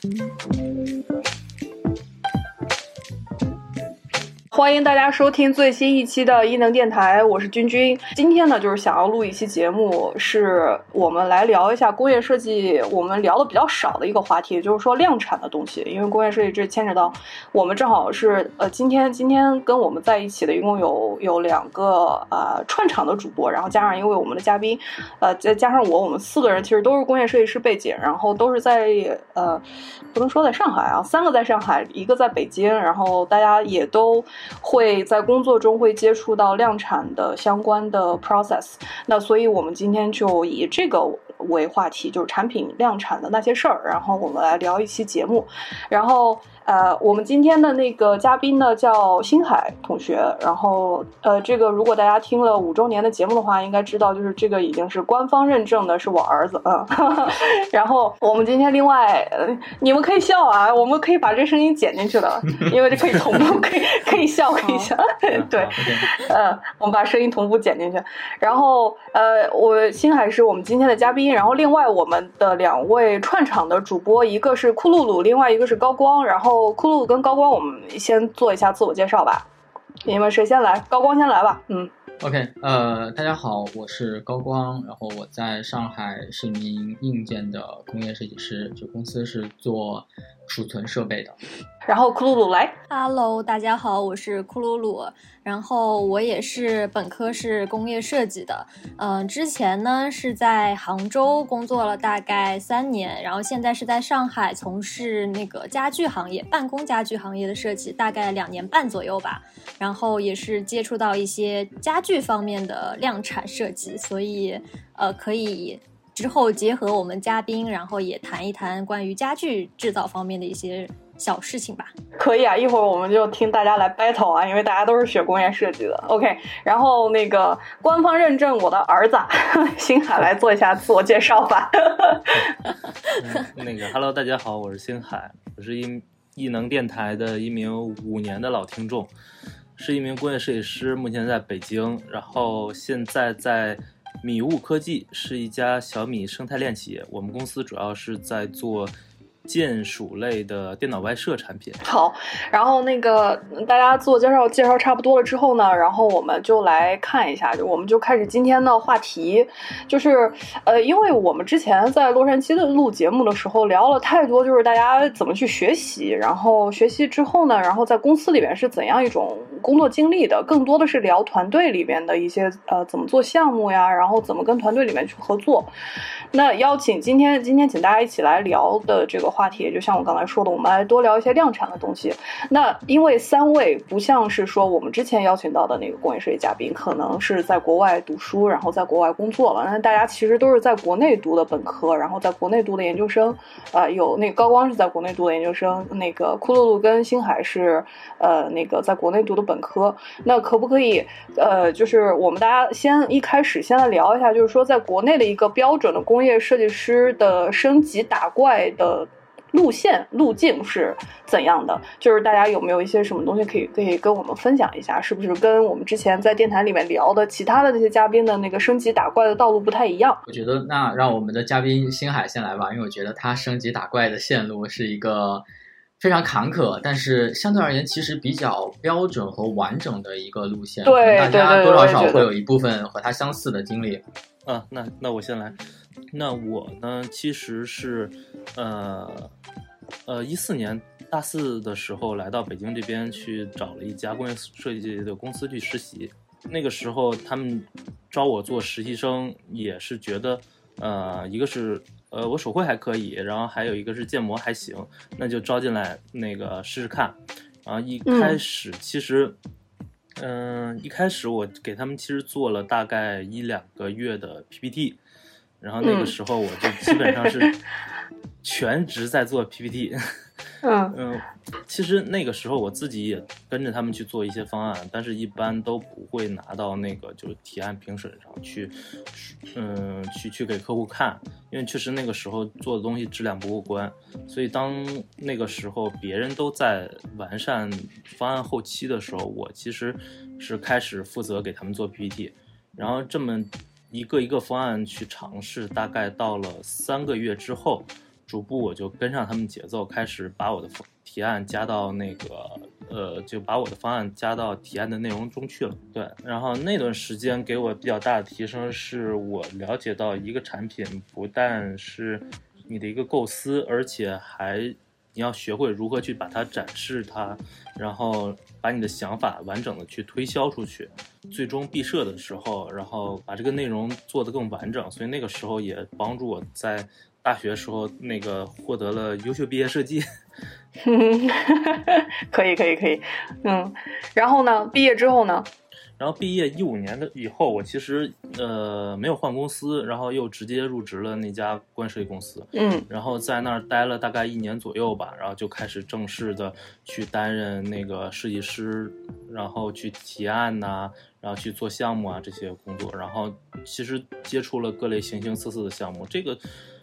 Thank you. 欢迎大家收听最新一期的伊能电台，我是君君。今天呢，就是想要录一期节目，是我们来聊一下工业设计，我们聊的比较少的一个话题，就是说量产的东西。因为工业设计这牵扯到我们正好是呃，今天今天跟我们在一起的一共有有两个呃串场的主播，然后加上因为我们的嘉宾，呃再加上我，我们四个人其实都是工业设计师背景，然后都是在呃不能说在上海啊，三个在上海，一个在北京，然后大家也都。会在工作中会接触到量产的相关的 process，那所以我们今天就以这个为话题，就是产品量产的那些事儿，然后我们来聊一期节目，然后。呃，我们今天的那个嘉宾呢叫星海同学，然后呃，这个如果大家听了五周年的节目的话，应该知道就是这个已经是官方认证的是我儿子啊。然后我们今天另外，你们可以笑啊，我们可以把这声音剪进去的，因为这可以同步，可以可以笑，可以笑。对，呃，我们把声音同步剪进去。然后呃，我星海是我们今天的嘉宾，然后另外我们的两位串场的主播，一个是库露露，另外一个是高光，然后。库鲁跟高光，我们先做一下自我介绍吧。你们谁先来？高光先来吧。嗯，OK，呃，大家好，我是高光，然后我在上海是一名硬件的工业设计师，就公司是做储存设备的。然后库鲁鲁来，Hello，大家好，我是库鲁鲁。然后我也是本科是工业设计的，嗯，之前呢是在杭州工作了大概三年，然后现在是在上海从事那个家具行业，办公家具行业的设计，大概两年半左右吧。然后也是接触到一些家具方面的量产设计，所以呃可以之后结合我们嘉宾，然后也谈一谈关于家具制造方面的一些。小事情吧，可以啊，一会儿我们就听大家来 battle 啊，因为大家都是学工业设计的。OK，然后那个官方认证我的儿子 星海来做一下自我介绍吧。那个 Hello，大家好，我是星海，我是一异能电台的一名五年的老听众，是一名工业设计师，目前在北京，然后现在在米物科技，是一家小米生态链企业，我们公司主要是在做。键鼠类的电脑外设产品。好，然后那个大家自我介绍介绍差不多了之后呢，然后我们就来看一下，就我们就开始今天的话题，就是呃，因为我们之前在洛杉矶的录节目的时候聊了太多，就是大家怎么去学习，然后学习之后呢，然后在公司里边是怎样一种工作经历的，更多的是聊团队里边的一些呃怎么做项目呀，然后怎么跟团队里面去合作。那邀请今天今天请大家一起来聊的这个。话题就像我刚才说的，我们来多聊一些量产的东西。那因为三位不像是说我们之前邀请到的那个工业设计嘉宾，可能是在国外读书，然后在国外工作了。那大家其实都是在国内读的本科，然后在国内读的研究生。呃，有那个高光是在国内读的研究生，那个库露露跟星海是呃那个在国内读的本科。那可不可以呃，就是我们大家先一开始先来聊一下，就是说在国内的一个标准的工业设计师的升级打怪的。路线路径是怎样的？就是大家有没有一些什么东西可以可以跟我们分享一下？是不是跟我们之前在电台里面聊的其他的那些嘉宾的那个升级打怪的道路不太一样？我觉得那让我们的嘉宾星海先来吧，因为我觉得他升级打怪的线路是一个非常坎坷，但是相对而言其实比较标准和完整的一个路线。对，大家多少少会有一部分和他相似的经历。啊，那那我先来。那我呢，其实是，呃，呃，一四年大四的时候来到北京这边去找了一家工业设计的公司去实习。那个时候他们招我做实习生，也是觉得，呃，一个是，呃，我手绘还可以，然后还有一个是建模还行，那就招进来那个试试看。然后一开始其实，嗯，一开始我给他们其实做了大概一两个月的 PPT。然后那个时候我就基本上是 全职在做 PPT，嗯嗯，其实那个时候我自己也跟着他们去做一些方案，但是一般都不会拿到那个就是提案评审上去，嗯，去去给客户看，因为确实那个时候做的东西质量不过关，所以当那个时候别人都在完善方案后期的时候，我其实是开始负责给他们做 PPT，然后这么。一个一个方案去尝试，大概到了三个月之后，逐步我就跟上他们节奏，开始把我的提案加到那个呃，就把我的方案加到提案的内容中去了。对，然后那段时间给我比较大的提升，是我了解到一个产品不但是你的一个构思，而且还。你要学会如何去把它展示它，然后把你的想法完整的去推销出去，最终毕设的时候，然后把这个内容做得更完整。所以那个时候也帮助我在大学时候那个获得了优秀毕业设计。可以可以可以，嗯，然后呢？毕业之后呢？然后毕业一五年的以后，我其实呃没有换公司，然后又直接入职了那家工业设计公司，嗯，然后在那儿待了大概一年左右吧，然后就开始正式的去担任那个设计师，然后去提案呐，然后去做项目啊这些工作，然后其实接触了各类形形色色的项目，这个。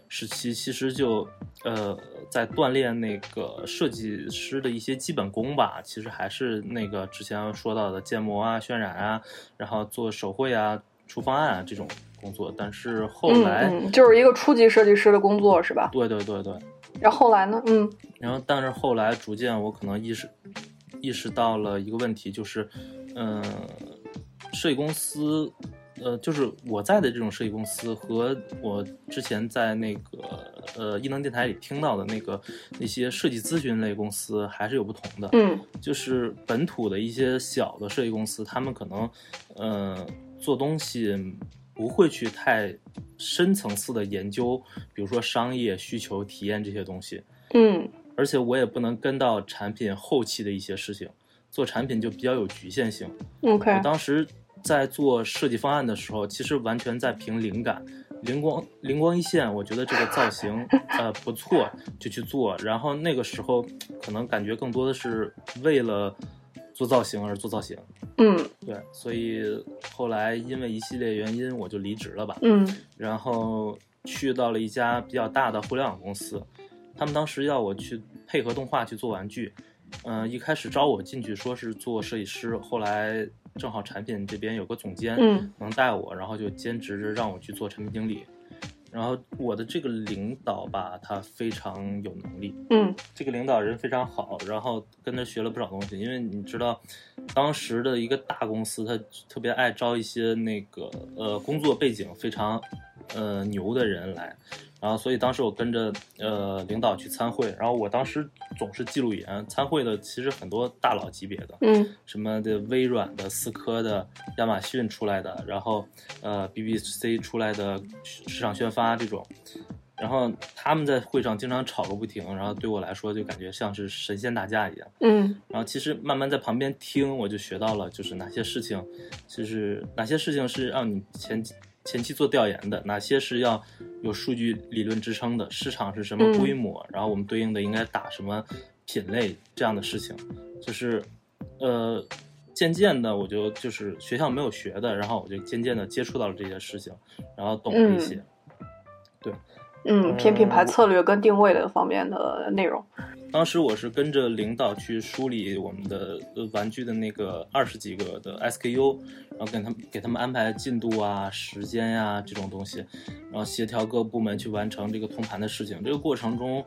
时期其实就，呃，在锻炼那个设计师的一些基本功吧。其实还是那个之前说到的建模啊、渲染啊，然后做手绘啊、出方案啊这种工作。但是后来就是一个初级设计师的工作，是吧？对对对对。然后后来呢？嗯。然后，但是后来逐渐我可能意识意识到了一个问题，就是，嗯，设计公司。呃，就是我在的这种设计公司和我之前在那个呃异能电台里听到的那个那些设计咨询类公司还是有不同的。嗯，就是本土的一些小的设计公司，他们可能呃做东西不会去太深层次的研究，比如说商业需求、体验这些东西。嗯，而且我也不能跟到产品后期的一些事情，做产品就比较有局限性。OK，我当时。在做设计方案的时候，其实完全在凭灵感，灵光灵光一现，我觉得这个造型呃不错，就去做。然后那个时候可能感觉更多的是为了做造型而做造型。嗯，对。所以后来因为一系列原因，我就离职了吧。嗯。然后去到了一家比较大的互联网公司，他们当时要我去配合动画去做玩具。嗯，一开始招我进去说是做设计师，后来。正好产品这边有个总监，嗯，能带我，然后就兼职让我去做产品经理。然后我的这个领导吧，他非常有能力，嗯，这个领导人非常好，然后跟他学了不少东西。因为你知道，当时的一个大公司，他特别爱招一些那个呃工作背景非常呃牛的人来。然后，所以当时我跟着呃领导去参会，然后我当时总是记录员。参会的其实很多大佬级别的，嗯，什么的微软的、思科的、亚马逊出来的，然后呃 BBC 出来的市场宣发这种，然后他们在会上经常吵个不停，然后对我来说就感觉像是神仙打架一样，嗯，然后其实慢慢在旁边听，我就学到了就是哪些事情，就是哪些事情是让你前。前期做调研的哪些是要有数据理论支撑的？市场是什么规模？然后我们对应的应该打什么品类？这样的事情，就是，呃，渐渐的我就就是学校没有学的，然后我就渐渐的接触到了这些事情，然后懂了一些。对，嗯，偏品牌策略跟定位的方面的内容。当时我是跟着领导去梳理我们的玩具的那个二十几个的 SKU，然后给他们给他们安排进度啊、时间呀这种东西，然后协调各部门去完成这个通盘的事情。这个过程中。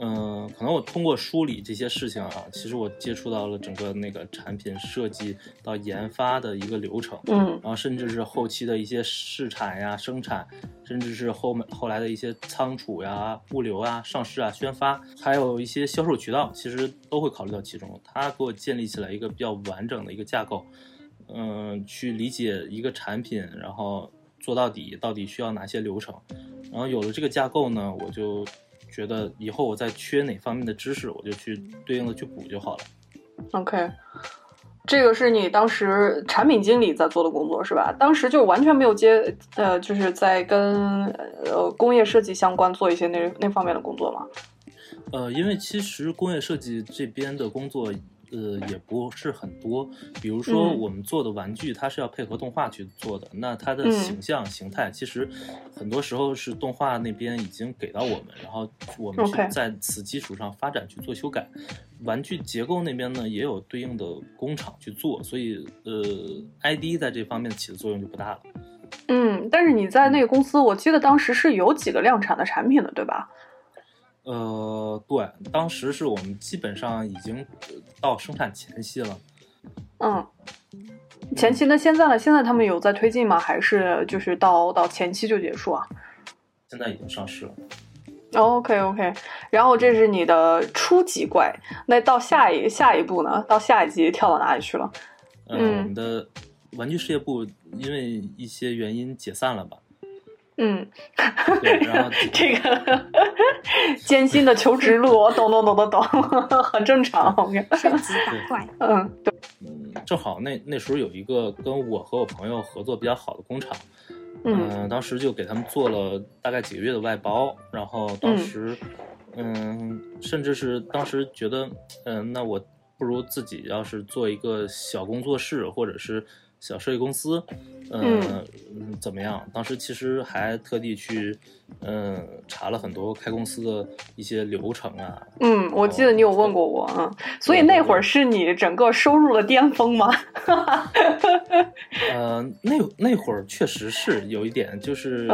嗯，可能我通过梳理这些事情啊，其实我接触到了整个那个产品设计到研发的一个流程，嗯，然后甚至是后期的一些试产呀、生产，甚至是后面后来的一些仓储呀、物流啊、上市啊、宣发，还有一些销售渠道，其实都会考虑到其中。它给我建立起来一个比较完整的一个架构，嗯，去理解一个产品，然后做到底到底需要哪些流程，然后有了这个架构呢，我就。觉得以后我再缺哪方面的知识，我就去对应的去补就好了。OK，这个是你当时产品经理在做的工作是吧？当时就完全没有接呃，就是在跟呃工业设计相关做一些那那方面的工作吗？呃，因为其实工业设计这边的工作。呃，也不是很多。比如说，我们做的玩具，它是要配合动画去做的。那它的形象、形态，其实很多时候是动画那边已经给到我们，然后我们去在此基础上发展去做修改。玩具结构那边呢，也有对应的工厂去做，所以呃，ID 在这方面起的作用就不大了。嗯，但是你在那个公司，我记得当时是有几个量产的产品的，对吧？呃，对，当时是我们基本上已经到生产前夕了。嗯，前期那现在呢？现在他们有在推进吗？还是就是到到前期就结束啊？现在已经上市了。OK OK，然后这是你的初级怪，那到下一下一步呢？到下一级跳到哪里去了？嗯，我们的玩具事业部因为一些原因解散了吧？嗯，对，然后 这个 艰辛的求职路，我懂懂懂懂懂，很正常。升级打怪，嗯，对，嗯，正好那那时候有一个跟我和我朋友合作比较好的工厂，嗯，当时就给他们做了大概几个月的外包，然后当时，嗯，甚至是当时觉得，嗯，那我不如自己要是做一个小工作室，或者是。小设计公司，嗯，怎么样？当时其实还特地去，嗯，查了很多开公司的一些流程啊。嗯，我记得你有问过我，啊，所以那会儿是你整个收入的巅峰吗？呃，那那会儿确实是有一点，就是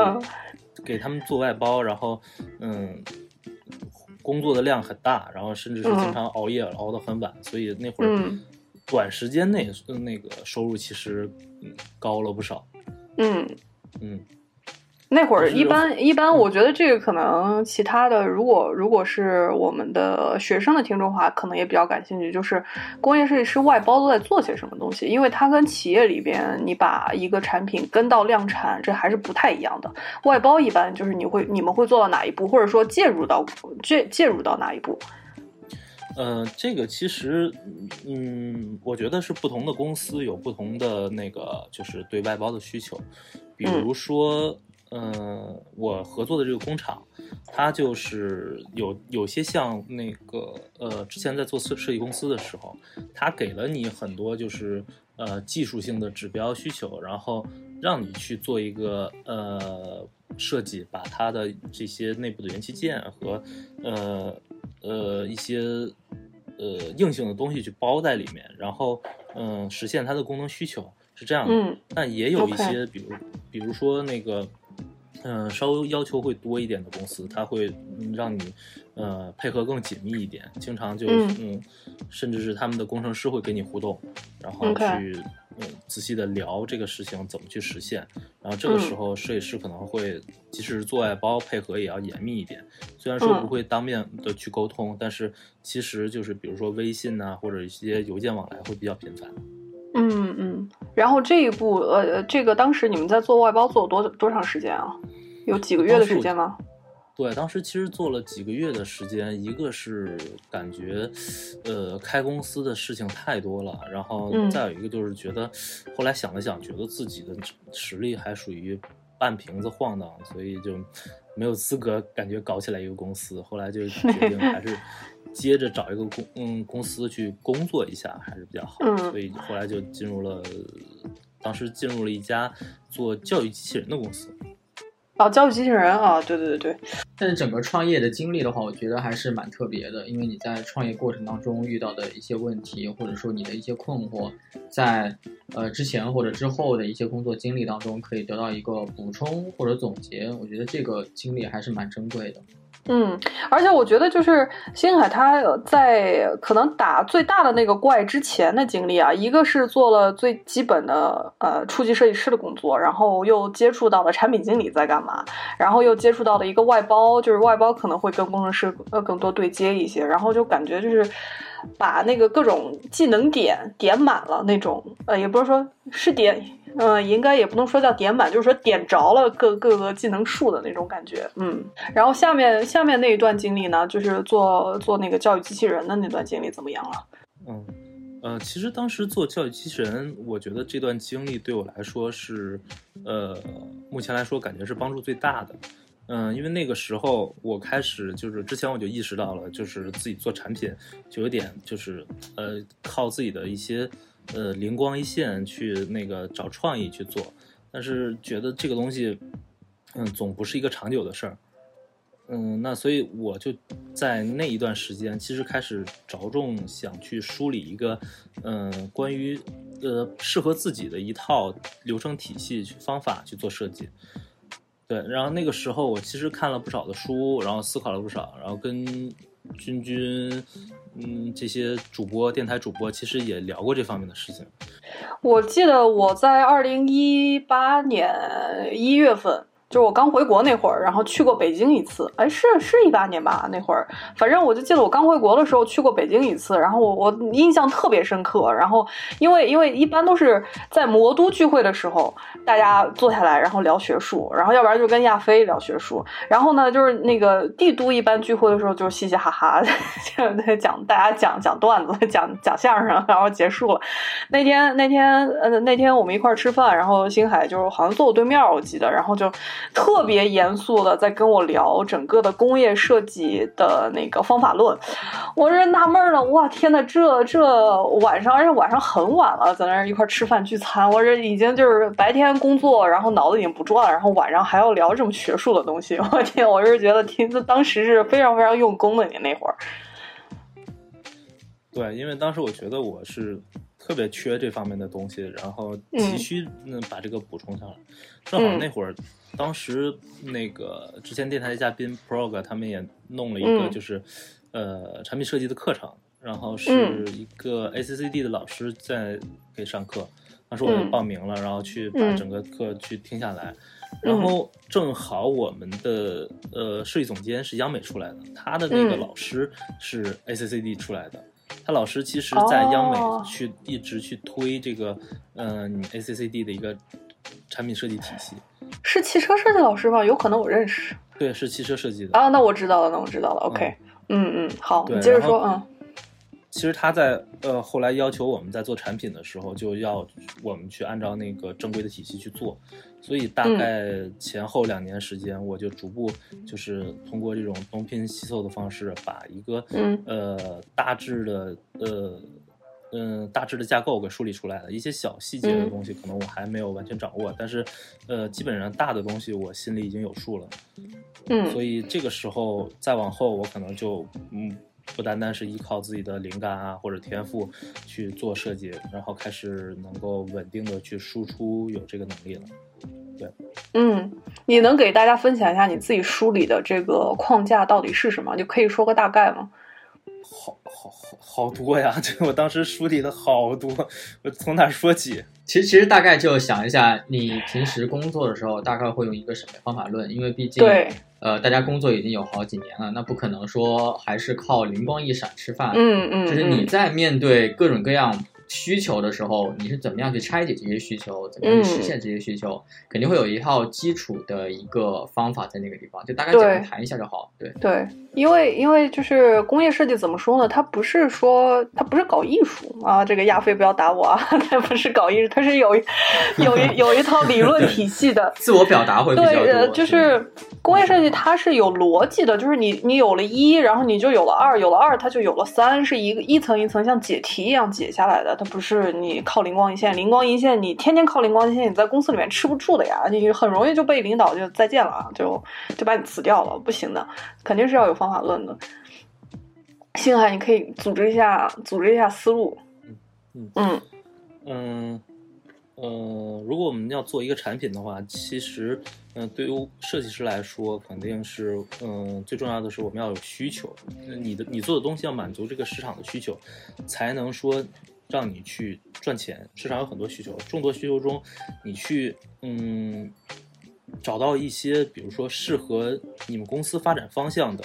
给他们做外包，然后嗯，工作的量很大，然后甚至是经常熬夜熬到很晚，所以那会儿。短时间内，那个收入其实高了不少。嗯嗯，那会儿一般一般，我觉得这个可能其他的，如果如果是我们的学生的听众话，可能也比较感兴趣，就是工业设计师外包都在做些什么东西，因为它跟企业里边你把一个产品跟到量产，这还是不太一样的。外包一般就是你会你们会做到哪一步，或者说介入到介介入到哪一步？呃，这个其实，嗯，我觉得是不同的公司有不同的那个，就是对外包的需求。比如说，嗯，我合作的这个工厂，它就是有有些像那个，呃，之前在做设设计公司的时候，它给了你很多就是呃技术性的指标需求，然后让你去做一个呃设计，把它的这些内部的元器件和呃。呃，一些呃硬性的东西去包在里面，然后嗯，实现它的功能需求是这样的。嗯，但也有一些，比如比如说那个嗯，稍微要求会多一点的公司，它会让你呃配合更紧密一点，经常就嗯，甚至是他们的工程师会跟你互动，然后去。嗯，仔细的聊这个事情怎么去实现，然后这个时候设计师可能会，即使是做外包配合也要严密一点。虽然说不会当面的去沟通，但是其实就是比如说微信呐，或者一些邮件往来会比较频繁。嗯嗯。然后这一步，呃，这个当时你们在做外包做了多多长时间啊？有几个月的时间吗？对，当时其实做了几个月的时间，一个是感觉，呃，开公司的事情太多了，然后再有一个就是觉得，后来想了想，觉得自己的实力还属于半瓶子晃荡，所以就没有资格感觉搞起来一个公司。后来就决定还是接着找一个公 嗯公司去工作一下还是比较好，所以后来就进入了，当时进入了一家做教育机器人的公司。哦，教育机器人啊，对对对对。但是整个创业的经历的话，我觉得还是蛮特别的，因为你在创业过程当中遇到的一些问题，或者说你的一些困惑，在呃之前或者之后的一些工作经历当中，可以得到一个补充或者总结。我觉得这个经历还是蛮珍贵的。嗯，而且我觉得就是星海他在可能打最大的那个怪之前的经历啊，一个是做了最基本的呃初级设计师的工作，然后又接触到了产品经理在干嘛，然后又接触到了一个外包，就是外包可能会跟工程师呃更多对接一些，然后就感觉就是把那个各种技能点点满了那种，呃也不是说是点。嗯，应该也不能说叫点满，就是说点着了各各个技能树的那种感觉。嗯，然后下面下面那一段经历呢，就是做做那个教育机器人的那段经历怎么样了？嗯，呃，其实当时做教育机器人，我觉得这段经历对我来说是，呃，目前来说感觉是帮助最大的。嗯，因为那个时候我开始就是之前我就意识到了，就是自己做产品就有点就是呃靠自己的一些。呃，灵光一现去那个找创意去做，但是觉得这个东西，嗯，总不是一个长久的事儿，嗯，那所以我就在那一段时间，其实开始着重想去梳理一个，嗯，关于呃适合自己的一套流程体系去方法去做设计，对，然后那个时候我其实看了不少的书，然后思考了不少，然后跟君君，嗯，这些主播、电台主播其实也聊过这方面的事情。我记得我在二零一八年一月份。就是我刚回国那会儿，然后去过北京一次，哎，是是一八年吧？那会儿，反正我就记得我刚回国的时候去过北京一次，然后我我印象特别深刻。然后因为因为一般都是在魔都聚会的时候，大家坐下来然后聊学术，然后要不然就跟亚飞聊学术，然后呢就是那个帝都一般聚会的时候就嘻嘻哈哈 就讲大家讲讲段子，讲讲相声，然后结束了。那天那天呃那天我们一块儿吃饭，然后星海就是好像坐我对面，我记得，然后就。特别严肃的在跟我聊整个的工业设计的那个方法论，我这纳闷了，哇天呐，这这晚上，而且晚上很晚了，在那一块吃饭聚餐，我这已经就是白天工作，然后脑子已经不转了，然后晚上还要聊这么学术的东西，我天，我是觉得听当时是非常非常用功的，你那会儿。对，因为当时我觉得我是。特别缺这方面的东西，然后急需嗯把这个补充上来。正好那会儿，当时那个之前电台嘉宾 Prog 他们也弄了一个就是呃产品设计的课程，然后是一个 ACCD 的老师在给上课。当时我就报名了，然后去把整个课去听下来。然后正好我们的呃设计总监是央美出来的，他的那个老师是 ACCD 出来的。他老师其实，在央美去一直去推这个，嗯，ACCD 的一个产品设计体系，是汽车设计老师吗？有可能我认识。对，是汽车设计的。啊，那我知道了，那我知道了。OK，嗯嗯，好，你接着说，嗯。其实他在呃后来要求我们在做产品的时候，就要我们去按照那个正规的体系去做，所以大概前后两年时间，我就逐步就是通过这种东拼西凑的方式，把一个呃大致的呃嗯大致的架构给梳理出来了。一些小细节的东西，可能我还没有完全掌握，但是呃基本上大的东西我心里已经有数了。嗯，所以这个时候再往后，我可能就嗯。不单单是依靠自己的灵感啊或者天赋去做设计，然后开始能够稳定的去输出，有这个能力了。对，嗯，你能给大家分享一下你自己梳理的这个框架到底是什么？就可以说个大概吗？好好好好多呀！这我当时梳理的好多，我从哪说起？其实其实大概就想一下，你平时工作的时候大概会用一个什么方法论？因为毕竟对。呃，大家工作已经有好几年了，那不可能说还是靠灵光一闪吃饭。嗯嗯，就是你在面对各种各样。需求的时候，你是怎么样去拆解这些需求，怎么样去实现这些需求？肯定会有一套基础的一个方法在那个地方，就大概简单谈一下就好。对对，因为因为就是工业设计怎么说呢？它不是说它不是搞艺术啊，这个亚飞不要打我啊，它不是搞艺术，它是有有一有一套理论体系的，自我表达会比较多。就是工业设计它是有逻辑的，就是你你有了一，然后你就有了二，有了二它就有了三，是一个一层一层像解题一样解下来的。它不是你靠灵光一现，灵光一现，你天天靠灵光一现，你在公司里面吃不住的呀，你很容易就被领导就再见了啊，就就把你辞掉了，不行的，肯定是要有方法论的。星海，你可以组织一下，组织一下思路。嗯嗯嗯嗯如果我们要做一个产品的话，其实嗯，对于设计师来说，肯定是嗯，最重要的是我们要有需求，你的你做的东西要满足这个市场的需求，才能说。让你去赚钱，市场有很多需求，众多需求中，你去嗯找到一些，比如说适合你们公司发展方向的，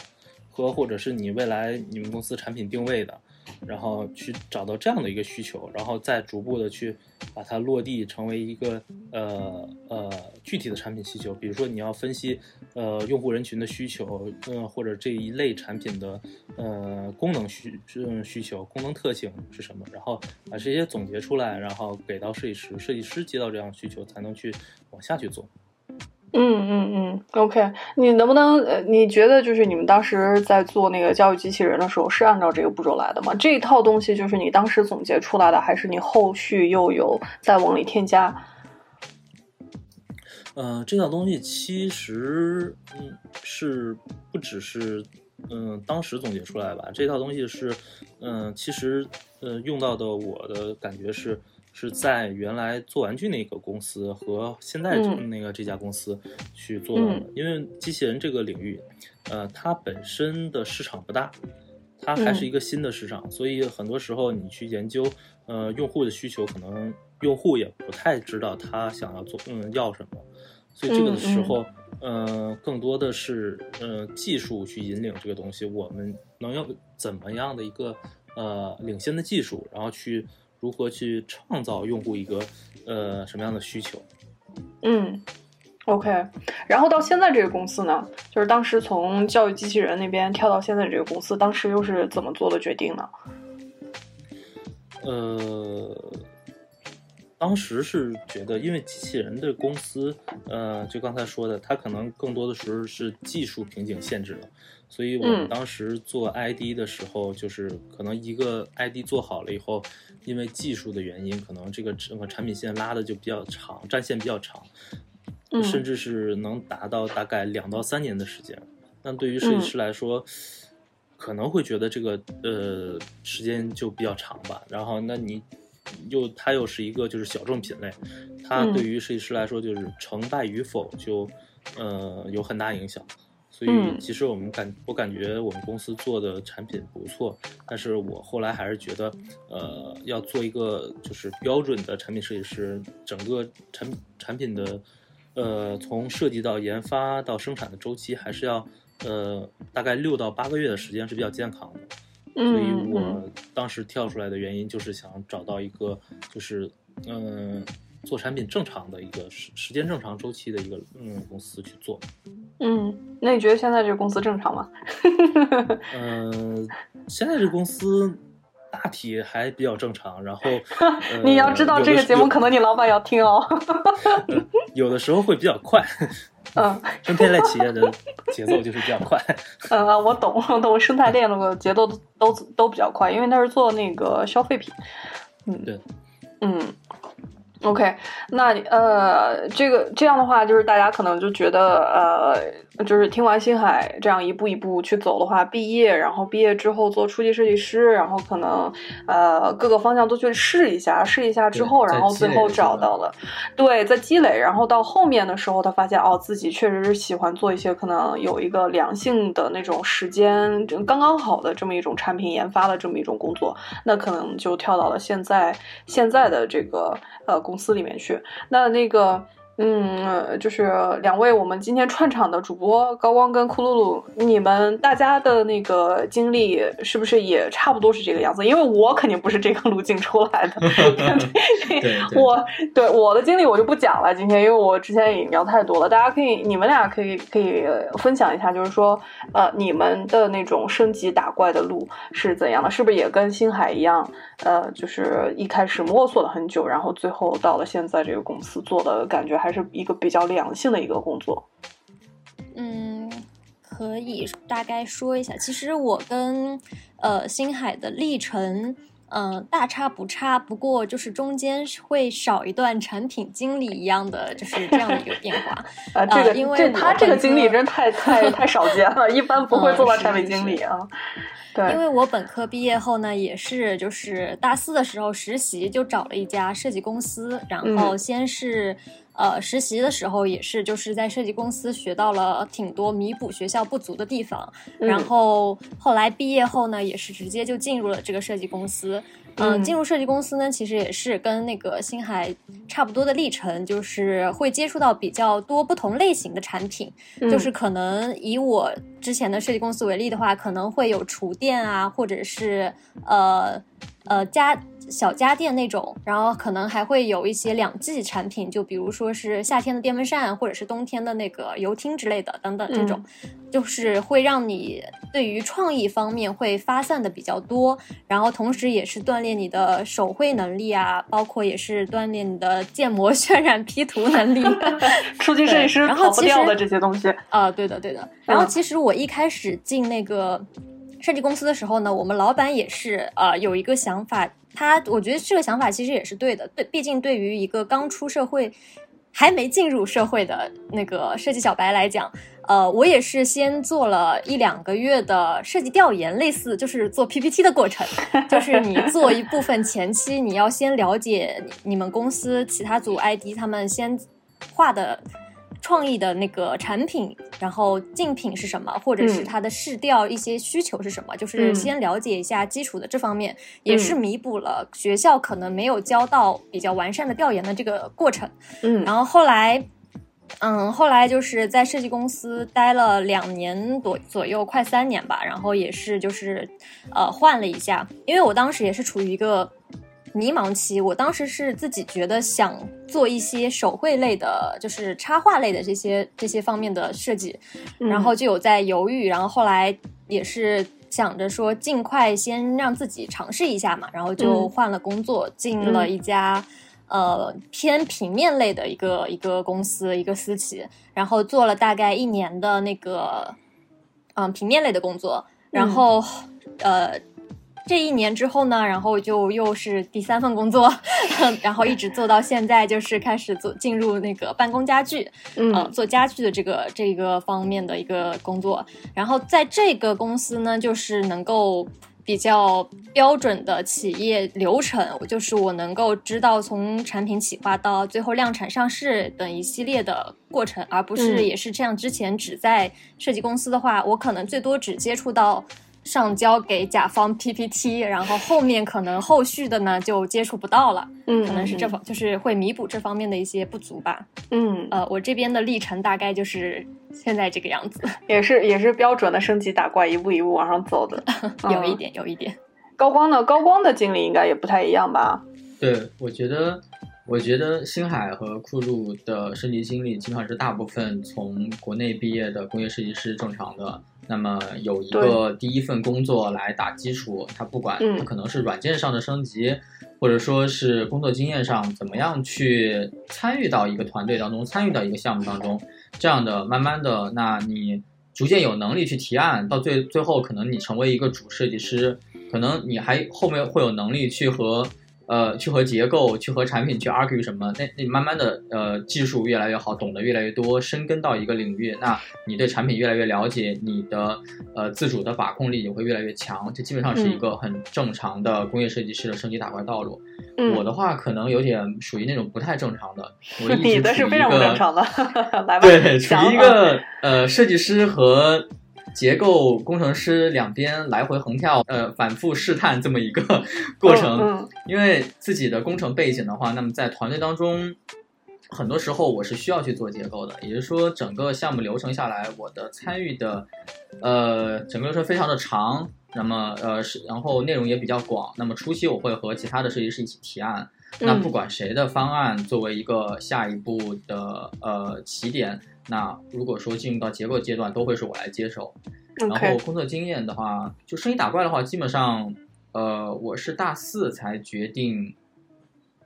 和或者是你未来你们公司产品定位的。然后去找到这样的一个需求，然后再逐步的去把它落地成为一个呃呃具体的产品需求。比如说你要分析呃用户人群的需求，嗯或者这一类产品的呃功能需嗯需求、功能特性是什么，然后把这些总结出来，然后给到设计师，设计师接到这样的需求才能去往下去做。嗯嗯嗯，OK，你能不能呃，你觉得就是你们当时在做那个教育机器人的时候，是按照这个步骤来的吗？这一套东西就是你当时总结出来的，还是你后续又有再往里添加？呃，这套东西其实嗯是不只是嗯当时总结出来吧，这套东西是嗯其实呃用到的，我的感觉是是在原来做玩具那个公司和现在嗯。那个这家公司去做到的，嗯因为机器人这个领域，呃，它本身的市场不大，它还是一个新的市场，所以很多时候你去研究，呃，用户的需求，可能用户也不太知道他想要做，嗯，要什么，所以这个的时候，呃，更多的是呃技术去引领这个东西，我们能有怎么样的一个呃领先的技术，然后去如何去创造用户一个呃什么样的需求。嗯，OK。然后到现在这个公司呢，就是当时从教育机器人那边跳到现在这个公司，当时又是怎么做的决定呢？呃，当时是觉得，因为机器人的公司，呃，就刚才说的，它可能更多的时候是技术瓶颈限制了，所以我们嗯当时做 ID 的时候，就是可能一个 ID 做好了以后，因为技术的原因，可能这个整个产品线拉的就比较长，战线比较长，嗯甚至是能达到大概两到三年的时间。那对于设计师来说，可能会觉得这个呃时间就比较长吧。然后，那你又它又是一个就是小众品类，它嗯对于设计师来说就是成败与否就呃有很大影响。所以嗯其实我们感我感觉我们公司做的产品不错，但是我后来还是觉得，呃，要做一个就是标准的产品设计师，整个产产品的，呃，从设计到研发到生产的周期，还是要呃大概六到八个月的时间是比较健康的。所以我当时跳出来的原因就是想找到一个就是嗯、做产品正常的一个时时间正常周期的一个嗯公司去做。嗯，那你觉得现在这个公司正常吗？嗯，现在这个公司大体还比较正常，然后、呃、你要知道这个节目可能你老板要听哦。有的时候会比较快，嗯生态类企业的节奏就是比较快。嗯，我懂，我懂，生态链的节奏都都都比较快，因为它是做那个消费品。嗯，对，嗯。OK，那呃，这个这样的话，就是大家可能就觉得，呃，就是听完星海这样一步一步去走的话，毕业，然后毕业之后做初级设计师，然后可能呃各个方向都去试一下，试一下之后，然后最后找到了，对，在积累，然后到后面的时候，他发现哦，自己确实是喜欢做一些可能有一个良性的那种时间刚刚好的这么一种产品研发的这么一种工作，那可能就跳到了现在现在的这个呃公司里面去。那那个。嗯，呃就是两位我们今天串场的主播高光跟库鲁鲁，你们大家的那个经历是不是也差不多是这个样子？因为我肯定不是这个路径出来的，对对 我对我的经历我就不讲了，今天因为我之前已经聊太多了，大家可以你们俩可以可以呃分享一下，就是说呃你们的那种升级打怪的路是怎样的？是不是也跟星海一样？呃，就是一开始摸索了很久，然后最后到了现在这个公司做的感觉还是一个比较良性的一个工作。嗯，可以大概说一下。其实我跟呃星海的历程，嗯、大差不差，不过就是中间会少一段产品经理一样的，就是这样的一个变化。啊，这个、因为这他这个经历真太太太少见了，一般不会嗯做到产品经理啊。对，因为我本科毕业后呢，也是就是大四的时候实习，就找了一家设计公司，然后嗯先是。呃，实习的时候也是，就是在设计公司学到了挺多弥补学校不足的地方。嗯然后后来毕业后呢，也是直接就进入了这个设计公司。嗯、嗯进入设计公司呢，其实也是跟那个星海差不多的历程，就是会接触到比较多不同类型的产品。嗯就是可能以我之前的设计公司为例的话，可能会有厨电啊，或者是呃呃家小家电那种，然后可能还会有一些两季产品，就比如说是夏天的电风扇，或者是冬天的那个油汀之类的等等这种，就是会让你对于创意方面会发散的比较多，然后同时也是锻炼你的手绘能力啊，包括也是锻炼你的建模、渲染、P 图能力。初级设计师跑不掉的这些东西。啊，对的，对的。然后嗯其实我一开始进那个设计公司的时候呢，我们老板也是呃有一个想法，他我觉得这个想法其实也是对的，对，毕竟对于一个刚出社会。还没进入社会的那个设计小白来讲，呃，我也是先做了一两个月的设计调研，类似就是做 PPT 的过程，就是你做一部分前期，你要先了解你们公司其他组 ID 他们先画的。创意的那个产品，然后竞品是什么，或者是它的试调一些需求是什么，就是先了解一下基础的这方面，也是弥补了学校可能没有教到比较完善的调研的这个过程。嗯，然后后来，嗯，后来就是在设计公司待了两年多左右，快三年吧，然后也是就是呃换了一下，因为我当时也是处于一个。迷茫期，我当时是自己觉得想做一些手绘类的，就是插画类的这些这些方面的设计，然后就有在犹豫，然后后来也是想着说尽快先让自己尝试一下嘛，然后就换了工作，进了一家呃偏平面类的一个一个公司一个私企，然后做了大概一年的那个嗯平面类的工作，然后呃。这一年之后呢，然后就又是第三份工作，然后一直做到现在，就是开始做进入那个办公家具，嗯，做家具的这个这个方面的一个工作。然后在这个公司呢，就是能够比较标准的企业流程，就是我能够知道从产品企划到最后量产上市等一系列的过程，而不是也是这样。之前只在设计公司的话，我可能最多只接触到。上交给甲方 PPT，然后后面可能后续的呢就接触不到了，嗯，可能是这方就是会弥补这方面的一些不足吧，嗯，呃，我这边的历程大概就是现在这个样子，也是也是标准的升级打怪，一步一步往上走的，有一点有一点。高光的？高光的经历应该也不太一样吧？对，我觉得。我觉得星海和酷路的升级经历基本上是大部分从国内毕业的工业设计师正常的。那么有一个第一份工作来打基础，他不管他可能是软件上的升级，或者说是工作经验上怎么样去参与到一个团队当中，参与到一个项目当中，这样的慢慢的，那你逐渐有能力去提案，到最最后可能你成为一个主设计师，可能你还后面会有能力去和。呃，去和结构，去和产品去 argue 什么？那那你慢慢的，呃，技术越来越好，懂得越来越多，深耕到一个领域，那你对产品越来越了解，你的呃自主的把控力也会越来越强。这基本上是一个很正常的工业设计师的升级打怪道路。我的话可能有点属于那种不太正常的。你的是非常不正常的，来吧。对，处于一个呃设计师和。结构工程师两边来回横跳，呃，反复试探这么一个 过程。因为自己的工程背景的话，那么在团队当中，很多时候我是需要去做结构的。也就是说，整个项目流程下来，我的参与的，呃，整个流程非常的长。那么，呃，是然后内容也比较广。那么初期我会和其他的设计师一起提案。那不管谁的方案作为一个下一步的呃起点。那如果说进入到结构阶段，都会是我来接手。然后工作经验的话，就生意打怪的话，基本上，呃，我是大四才决定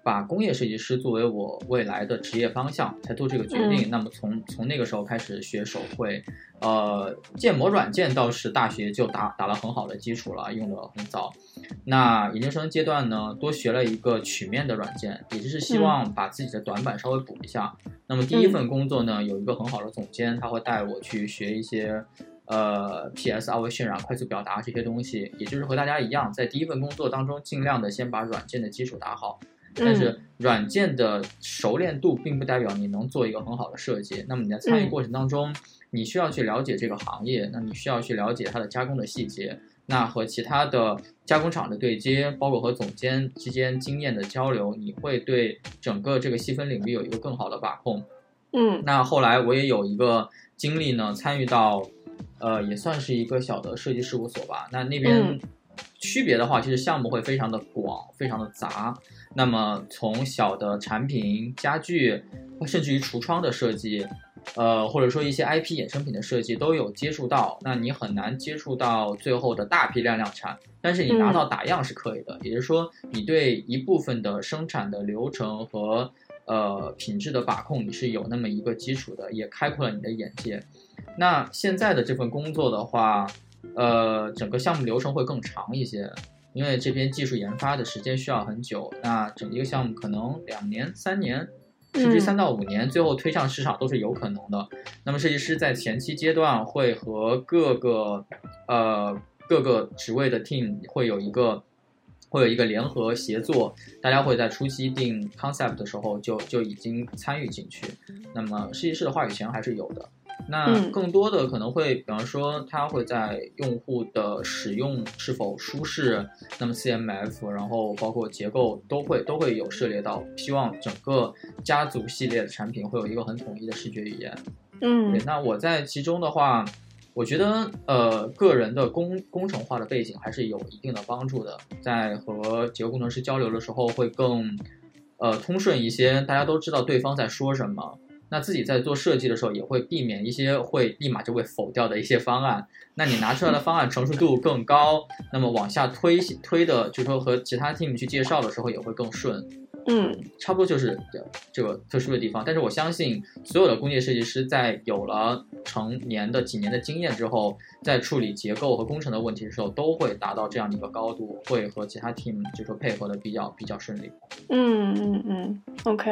把工业设计师作为我未来的职业方向，才做这个决定。那么从从那个时候开始学手绘，呃，建模软件倒是大学就打打了很好的基础了，用的很早。那研究生阶段呢，多学了一个曲面的软件，也就是希望把自己的短板稍微补一下。那么第一份工作呢，有一个很好的总监，他会带我去学一些，呃，PS、二维渲染、快速表达这些东西。也就是和大家一样，在第一份工作当中，尽量的先把软件的基础打好。但是软件的熟练度并不代表你能做一个很好的设计。那么你在参与过程当中，你需要去了解这个行业，那你需要去了解它的加工的细节。那和其他的加工厂的对接，包括和总监之间经验的交流，你会对整个这个细分领域有一个更好的把控。嗯，那后来我也有一个经历呢，参与到，呃，也算是一个小的设计事务所吧。那那边区别的话，其实项目会非常的广，非常的杂。那么从小的产品、家具，甚至于橱窗的设计。呃，或者说一些 IP 衍生品的设计都有接触到，那你很难接触到最后的大批量量产，但是你拿到打样是可以的。也就是说，你对一部分的生产的流程和呃品质的把控，你是有那么一个基础的，也开阔了你的眼界。那现在的这份工作的话，呃，整个项目流程会更长一些，因为这边技术研发的时间需要很久，那整一个项目可能两年、三年。甚至嗯三到五年，最后推向市场都是有可能的。那么设计师在前期阶段会和各个呃各个职位的 team 会有一个会有一个联合协作，大家会在初期定 concept 的时候就就已经参与进去。那么设计师的话语权还是有的。那嗯更多的可能会，比方说，它会在用户的使用是否舒适，那么 CMF，然后包括结构都会都会有涉猎到，希望整个家族系列的产品会有一个很统一的视觉语言。嗯对，那我在其中的话，我觉得呃，个人的工工程化的背景还是有一定的帮助的，在和结构工程师交流的时候会更呃通顺一些，大家都知道对方在说什么。那自己在做设计的时候，也会避免一些会立马就会否掉的一些方案。那你拿出来的方案成熟度更高，那么往下推推的，就是说和其他 team 去介绍的时候也会更顺。嗯差不多就是这个特殊的地方。但是我相信，所有的工业设计师在有了成年的几年的经验之后，在处理结构和工程的问题的时候，都会达到这样的一个高度，会和其他 team 就说配合的比较比较顺利。嗯嗯嗯，OK，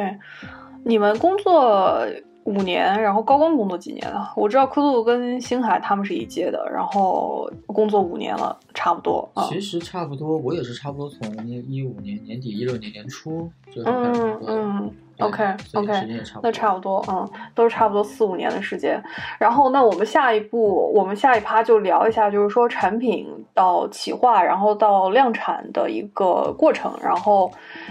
你们工作五年，然后高光工作几年了？我知道科路跟星海他们是一届的，然后工作五年了，差不多啊。其实差不多，我也是差不多从一五年年底、一六年年初就开始嗯工作的。嗯对，OK 所以 OK，时间也差不多。那差不多，嗯，都是差不多四五年的时间。然后，那我们下一步，我们下一趴就聊一下，就是说产品到企划，然后到量产的一个过程。然后，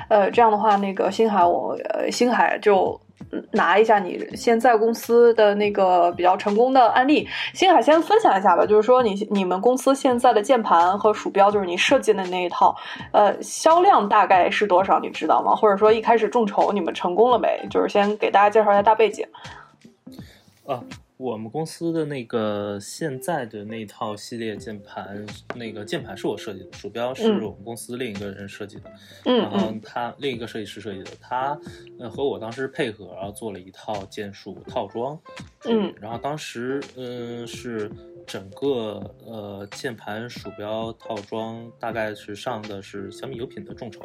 呃，这样的话，那个星海我，呃，星海就嗯拿一下你现在公司的那个比较成功的案例。星海先分享一下吧，就是说你你们公司现在的键盘和鼠标，就是你设计的那一套，呃，销量大概是多少？你知道吗？或者说一开始众筹你们成功了没？就是先给大家介绍一下大背景。啊，我们公司的那个现在的那套系列键盘，那个键盘是我设计的，鼠标是嗯。我们公司另一个人设计的，嗯。然后嗯他另一个设计师设计的，他呃和我当时配合，然后做了一套键鼠套装，嗯然后当时嗯、是整个呃键盘鼠标套装大概是上的是小米有品的众筹，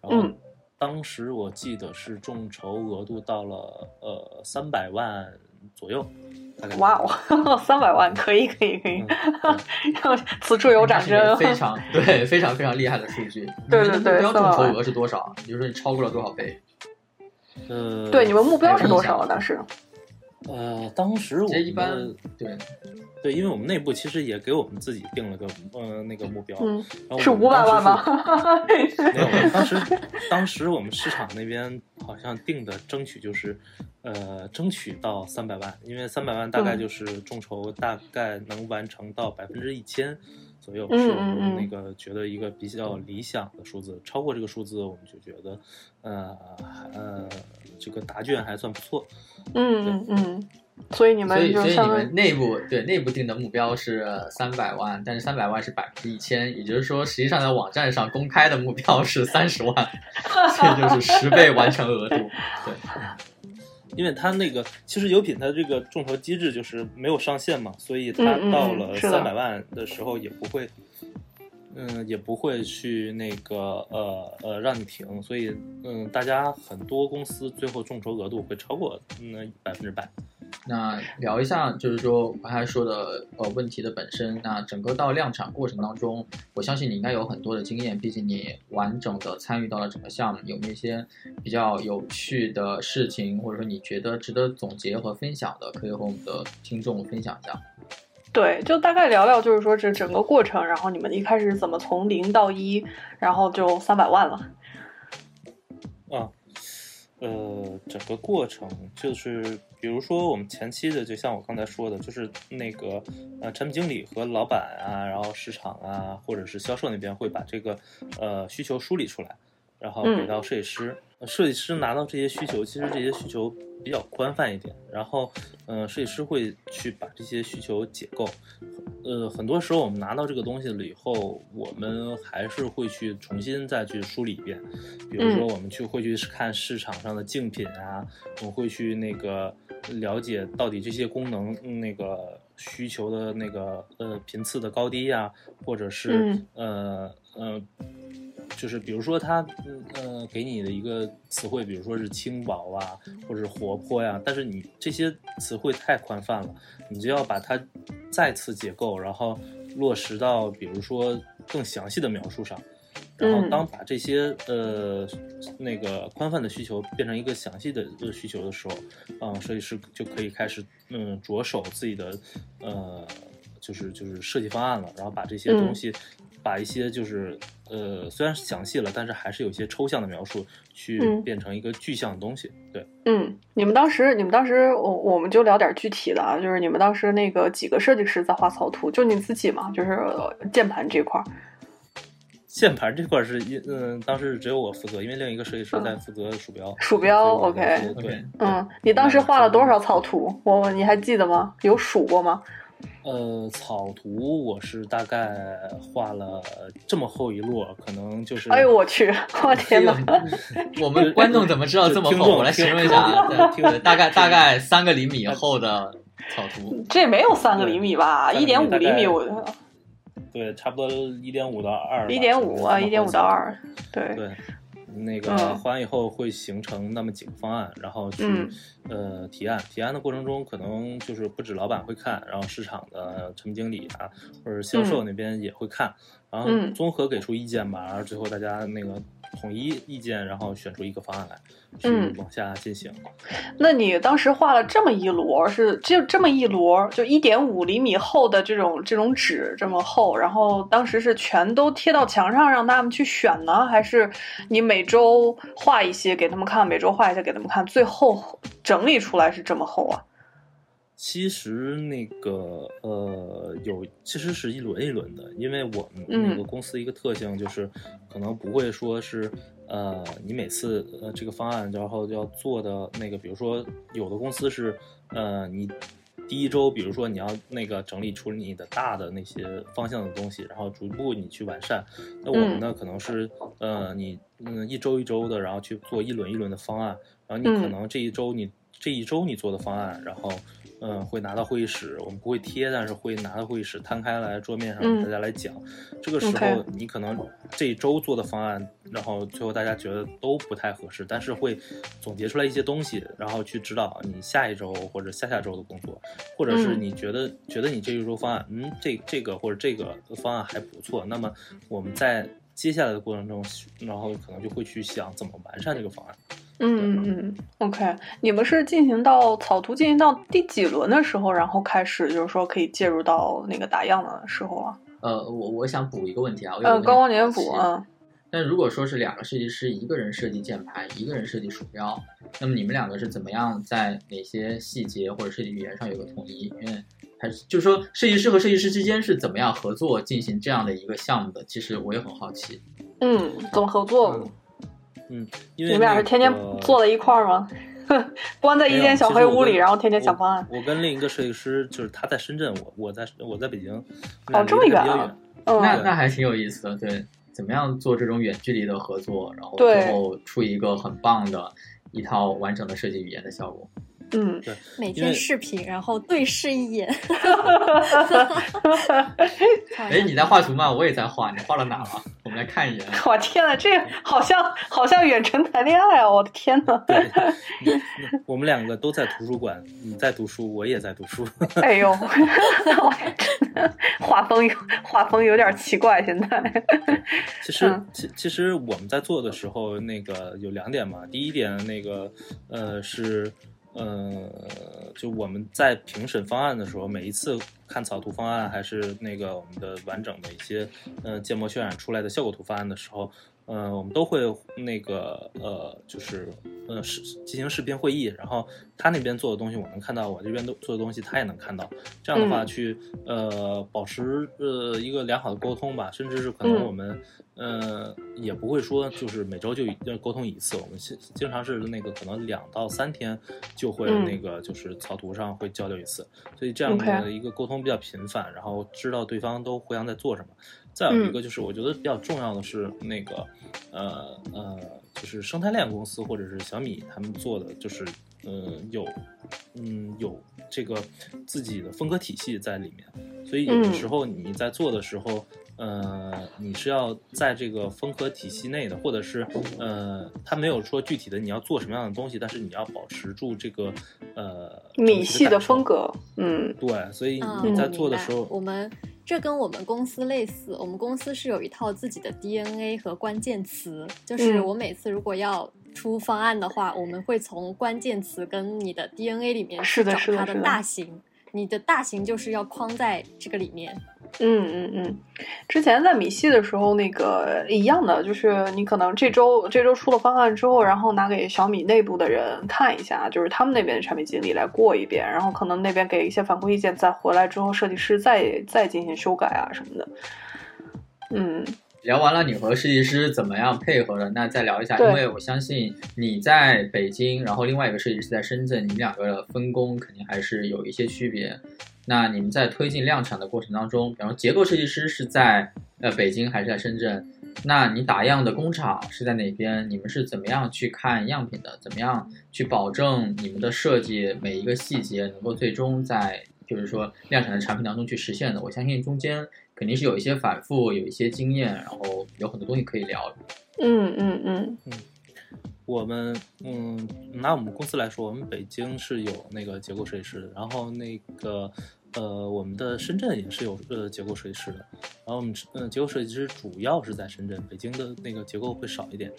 然后嗯。当时我记得是众筹额度到了呃三百万左右，哇哦，三百万，可以可以可以嗯，此处有掌声。非常 对非常非常厉害的数据。对你们的对对目标众300万筹额是多少？比如说你超过了多少倍？嗯，对，你们目标是多少？当时？呃，当时我一般对，对，因为我们内部其实也给我们自己定了个呃那个目标，嗯，然后是五百万吗？没有，当时当时我们市场那边好像定的争取就是，呃，争取到三百万，因为三百万大概嗯就是众筹大概能完成到百分之一千左右，嗯是我们那个觉得一个比较理想的数字。超过这个数字，我们就觉得，呃呃，这个答卷还算不错。嗯嗯嗯，所以你们所们以所以你们内部对内部定的目标是三百万，但是三百万是百分之一千，也就是说，实际上在网站上公开的目标是 三十万，所以就是十倍完成额度。对，因为它那个其实有品它这个众筹机制就是没有上限嘛，所以它嗯嗯到了三百万的时候也不会，嗯，也不会去那个呃呃让你停，所以嗯，大家很多公司最后众筹额度会超过那百分之百。那聊一下，就是说我刚才说的呃问题的本身。那整个到量产过程当中，我相信你应该有很多的经验，毕竟你完整的参与到了整个项目，有没有一些比较有趣的事情，或者说你觉得值得总结和分享的，可以和我们的听众分享一下。对，就大概聊聊，就是说这整个过程，然后你们一开始怎么从零到一，然后就三百万了。啊，呃，整个过程就是，比如说我们前期的，就像我刚才说的，就是那个呃，产品经理和老板啊，然后市场啊，或者是销售那边会把这个呃需求梳理出来，然后给嗯到设计师。呃设计师拿到这些需求，其实这些需求比较宽泛一点，然后呃，设计师会去把这些需求解构。呃，很多时候我们拿到这个东西了以后，我们还是会去重新再去梳理一遍。比如说，嗯我们去会去看市场上的竞品啊，我们会去那个了解到底这些功能、嗯那个需求的那个呃频次的高低呀、或者是、嗯呃呃就是比如说他嗯呃给你的一个词汇，比如说是轻薄啊，或者是活泼呀，但是你这些词汇太宽泛了，你就要把它再次解构，然后落实到比如说更详细的描述上。然后当把这些呃那个宽泛的需求变成一个详细的需求的时候，嗯，设计师就可以开始嗯着手自己的呃就是就是设计方案了，然后把这些东西。把一些就是呃，虽然详细了，但是还是有一些抽象的描述，去变成一个具象的东西。对，嗯，你们当时，你们当时，我我们就聊点具体的啊，就是你们当时那个几个设计师在画草图，就你自己嘛，就是键盘这块儿。键盘这块是一嗯，当时只有我负责，因为另一个设计师在负责鼠标。鼠标，OK。对，嗯，你当时画了多少草图？我你还记得吗？有数过吗？呃，草图我是大概画了这么厚一摞，可能就是。哎呦我去！我天哪！我们观众怎么知道这么厚？我来形容一下啊，大概大概三个厘米厚的草图。这没有三个厘米吧？一点五厘米我。对，差不多一点五到二。一点五啊，一点五到二。对。对。那个画完以后会形成那么几个方案，然后去呃提案。提案的过程中，可能就是不止老板会看，然后市场的产品经理啊，或者销售那边也会看，然后综合给出意见吧，然后最后大家那个。统一意见，然后选出一个方案来，去往下进行。那你当时画了这么一摞，是就这么一摞，就一点五厘米厚的这种这种纸这么厚，然后当时是全都贴到墙上让他们去选呢，还是你每周画一些给他们看，每周画一些给他们看，最后整理出来是这么厚啊？其实那个呃，有其实是一轮一轮的，因为我们那个公司一个特性就是，可能不会说是呃，你每次呃这个方案然后要做的那个，比如说有的公司是呃，你第一周，比如说你要那个整理出你的大的那些方向的东西，然后逐步你去完善。那我们呢，可能是呃，你嗯一周一周的，然后去做一轮一轮的方案，然后你可能这一周你这一周你做的方案，然后。嗯，会拿到会议室，我们不会贴，但是会拿到会议室摊开来桌面上，大家来讲。这个时候你可能这一周做的方案，然后最后大家觉得都不太合适，但是会总结出来一些东西，然后去指导你下一周或者下下周的工作，或者是你觉得觉得你这一周方案，嗯，这这个或者这个方案还不错，那么我们在接下来的过程中，然后可能就会去想怎么完善这个方案。嗯嗯嗯，OK，你们是进行到草图进行到第几轮的时候，然后开始就是说可以介入到那个打样的时候啊？呃，我我想补一个问题啊，呃，高光年补啊。但如果说是两个设计师，一个人设计键盘，一个人设计鼠标，那么你们两个是怎么样在哪些细节或者设计语言上有个统一？因为还是就是说设计师和设计师之间是怎么样合作进行这样的一个项目的？其实我也很好奇。嗯，怎么合作？嗯，因为你们俩是天天坐在一块儿吗？关在一间小黑屋里，然后天天想方案。我跟另一个设计师，就是他在深圳，我我在我在北京。哦，这么远啊！那那还挺有意思的。对，怎么样做这种远距离的合作，然后最后出一个很棒的一套完整的设计语言的效果。嗯，对，每天视频，然后对视一眼。哎，你在画图吗？我也在画，你画了哪了？我们来看一眼。我天呐，这好像好像远程谈恋爱啊！我的天呐。对，我们两个都在图书馆，你在读书，我也在读书。哎呦，画风画风有点奇怪，现在。其实，其其实我们在做的时候，那个有两点嘛。第一点，那个呃是。呃，就我们在评审方案的时候，每一次看草图方案，还是那个我们的完整的一些呃建模渲染出来的效果图方案的时候。呃，我们都会那个呃，就是呃视进行视频会议，然后他那边做的东西我能看到，我这边都做的东西他也能看到，这样的话去呃保持呃一个良好的沟通吧，甚至是可能我们呃也不会说就是每周就要沟通一次，我们经经常是那个可能两到三天就会那个就是草图上会交流一次，所以这样的一个沟通比较频繁，然后知道对方都互相在做什么。再有一个就是，我觉得比较重要的是那个，呃呃，就是生态链公司或者是小米他们做的，就是，呃，有，嗯，有这个自己的风格体系在里面，所以有的时候你在做的时候，呃，你是要在这个风格体系内的，或者是呃，他没有说具体的你要做什么样的东西，但是你要保持住这个呃米系的风格。嗯。对，所以嗯你在做的时候，我们这跟我们公司类似，我们公司是有一套自己的 DNA 和关键词，就是嗯。我每次如果要出方案的话，我们会从关键词跟你的 DNA 里面去找它的是的是的大型，你的大型就是要框在这个里面。嗯嗯嗯，之前在米系的时候，那个一样的，就是你可能这周这周出了方案之后，然后拿给小米内部的人看一下，就是他们那边的产品经理来过一遍，然后可能那边给一些反馈意见，再回来之后，设计师再再进行修改啊什么的。嗯聊完了你和设计师怎么样配合的，那再聊一下，因为我相信你在北京，然后另外一个设计师在深圳，你们两个的分工肯定还是有一些区别。那你们在推进量产的过程当中，比方结构设计师是在呃北京还是在深圳？那你打样的工厂是在哪边？你们是怎么样去看样品的？怎么样去保证你们的设计每一个细节能够最终在就是说量产的产品当中去实现的？我相信中间肯定是有一些反复，有一些经验，然后有很多东西可以聊。嗯嗯嗯嗯我们嗯，拿我们公司来说，我们北京是有那个结构设计师的，然后那个呃，我们的深圳也是有呃结构设计师的，然后我们嗯、呃、结构设计师主要是在深圳，北京的那个结构会少一点。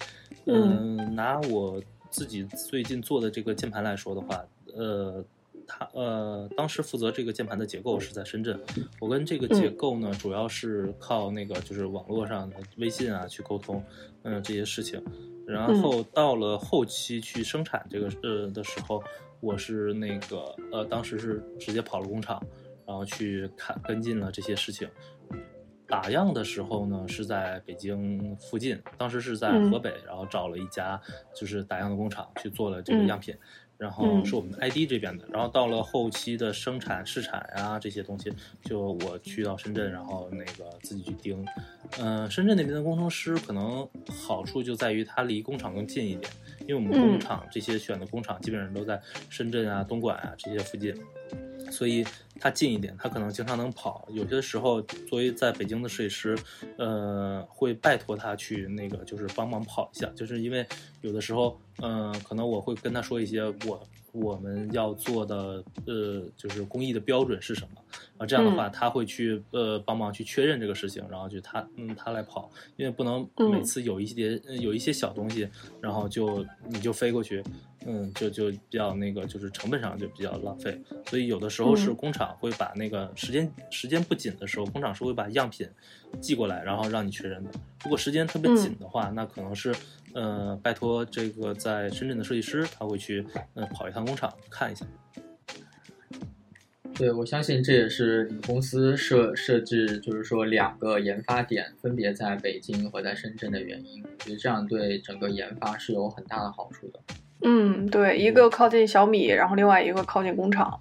嗯，拿我自己最近做的这个键盘来说的话，呃。他呃，当时负责这个键盘的结构是在深圳，我跟这个结构呢，主要是靠那个就是网络上的微信啊去沟通，嗯、这些事情。然后到了后期去生产这个呃的时候，我是那个呃，当时是直接跑了工厂，然后去看跟进了这些事情。打样的时候呢，是在北京附近，当时是在嗯河北，然后找了一家就是打样的工厂去做了这个嗯样品。然后嗯。是我们的 ID 这边的，然后到了后期的生产、试产呀、这些东西，就我去到深圳，然后那个自己去盯。嗯、深圳那边的工程师可能好处就在于它离工厂更近一点，因为我们嗯。工厂这些选的工厂基本上都在深圳啊、东莞啊这些附近，所以他近一点，他可能经常能跑。有些时候，作为在北京的设计师，呃，会拜托他去那个就是帮忙跑一下，就是因为有的时候，嗯、可能我会跟他说一些我我们要做的呃，就是工艺的标准是什么？啊，这样的话他会去呃帮忙去确认这个事情，然后就他嗯他来跑，因为不能每嗯次有一些、呃有一些小东西，然后就你就飞过去，嗯，就就比较那个就是成本上就比较浪费，所以有的时候是嗯。工厂会把那个时间时间不紧的时候，工厂是会把样品寄过来，然后让你确认的。如果时间特别紧的话，那可能是呃拜托这个在深圳的设计师，他会去呃跑一趟工厂看一下。对，我相信这也是你们公司设设置，就是说两个研发点分别在北京和在深圳的原因。我觉得这样对整个研发是有很大的好处的。嗯，对，一个靠近小米，然后另外一个靠近工厂。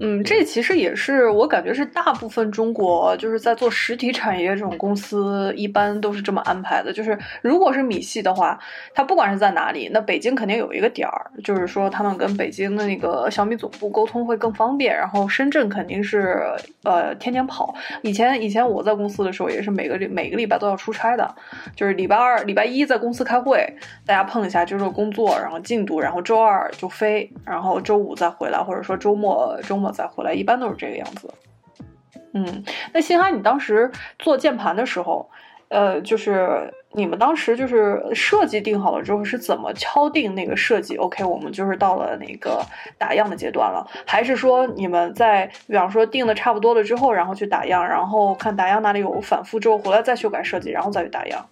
嗯，这其实也是我感觉是大部分中国就是在做实体产业这种公司，一般都是这么安排的。就是如果是米系的话，它不管是在哪里，那北京肯定有一个点儿，就是说他们跟北京的那个小米总部沟通会更方便。然后深圳肯定是呃天天跑。以前以前我在公司的时候也是每个礼每个礼拜都要出差的，就是礼拜二、礼拜一在公司开会，大家碰一下就是工作，然后进度，然后周二就飞，然后周五再回来，或者说周末周末再回来，一般都是这个样子。嗯，那星海，你当时做键盘的时候，呃，就是你们当时就是设计定好了之后是怎么敲定那个设计？OK，我们就是到了那个打样的阶段了，还是说你们在比方说定的差不多了之后，然后去打样，然后看打样哪里有反复之后回来再修改设计，然后再去打样？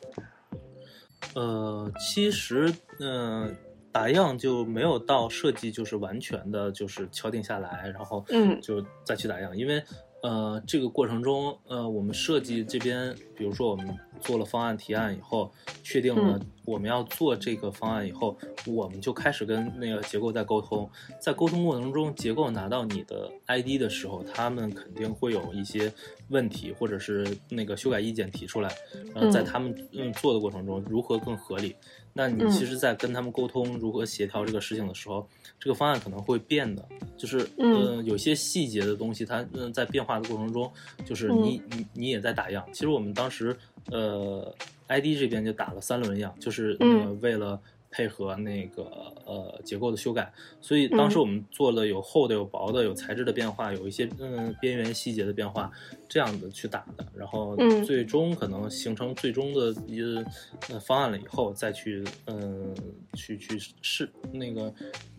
呃，其实嗯、打样就没有到设计就是完全的就是敲定下来，然后嗯。就再去打样，因为呃这个过程中呃我们设计这边，比如说我们做了方案提案以后，确定了、我们要做这个方案以后，我们就开始跟那个结构在沟通，在沟通过程中，结构拿到你的 ID 的时候，他们肯定会有一些问题或者是那个修改意见提出来，然后在他们嗯做的过程中，如何更合理？那你其实，在跟他们沟通如何协调这个事情的时候，这个方案可能会变的，就是嗯有些细节的东西，它嗯在变化的过程中，就是你你你也在打样。其实我们当时呃。ID 这边就打了三轮样，就是呃为了配合那个呃结构的修改，所以当时我们做了有厚的、有薄的、有材质的变化，有一些嗯边缘细节的变化，这样子去打的，然后最终可能形成最终的一个呃方案了以后，再去嗯去去试那个。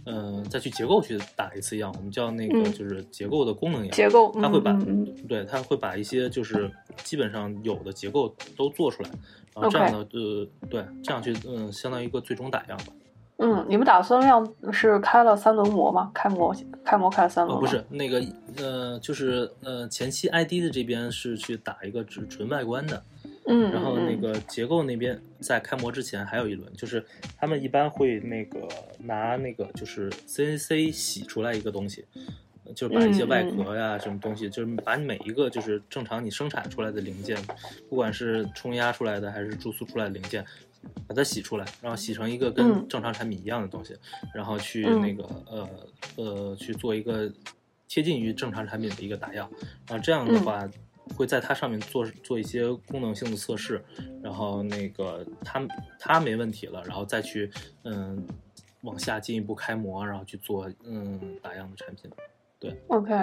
嗯，再去结构去打一次样，我们叫那个就是结构的功能样。结构，它会把，对，它会把一些就是基本上有的结构都做出来，然后这样的呃，对，这样去嗯，相当于一个最终打样吧。嗯，你们打算量是开了三轮模吗？开模，开模开了三轮。不是那个呃，就是呃，前期 ID 的这边是去打一个只纯外观的。嗯，然后那个结构那边在开模之前还有一轮，就是他们一般会那个拿那个就是 CNC 洗出来一个东西，就是把一些外壳呀什么东西，就是把每一个就是正常你生产出来的零件，不管是冲压出来的还是注塑出来的零件，把它洗出来，然后洗成一个跟正常产品一样的东西，然后去那个呃呃去做一个贴近于正常产品的一个打样，然后这样的话。会在它上面做做一些功能性的测试，然后那个它它没问题了，然后再去嗯往下进一步开模，然后去做嗯打样的产品。对，OK，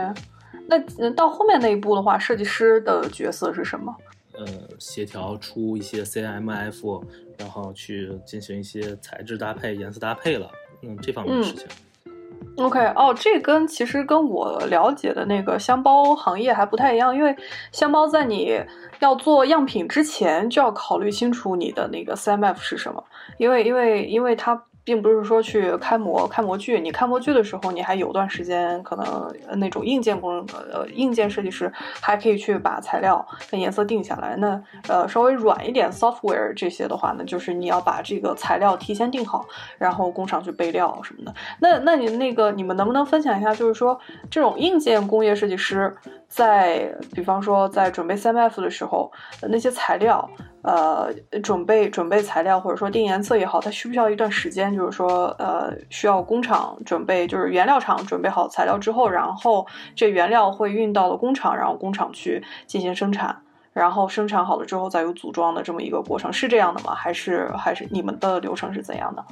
那到后面那一步的话，设计师的角色是什么？呃，协调出一些 CMF，然后去进行一些材质搭配、颜色搭配了，嗯，这方面的事情。OK，哦，这跟其实跟我了解的那个箱包行业还不太一样，因为箱包在你要做样品之前就要考虑清楚你的那个 CMF 是什么，因为因为因为它。并不是说去开模开模具，你开模具的时候，你还有段时间可能那种硬件工呃硬件设计师还可以去把材料跟颜色定下来。那呃稍微软一点 software 这些的话呢，就是你要把这个材料提前定好，然后工厂去备料什么的。那那你那个你们能不能分享一下，就是说这种硬件工业设计师在比方说在准备 CMF 的时候那些材料。呃，准备准备材料或者说定颜色也好，它需不需要一段时间？就是说，呃，需要工厂准备，就是原料厂准备好材料之后，然后这原料会运到了工厂，然后工厂去进行生产，然后生产好了之后再有组装的这么一个过程，是这样的吗？还是还是你们的流程是怎样的？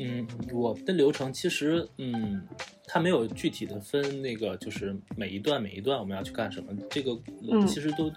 嗯，我的流程其实，嗯，它没有具体的分那个，就是每一段每一段我们要去干什么，这个其实都。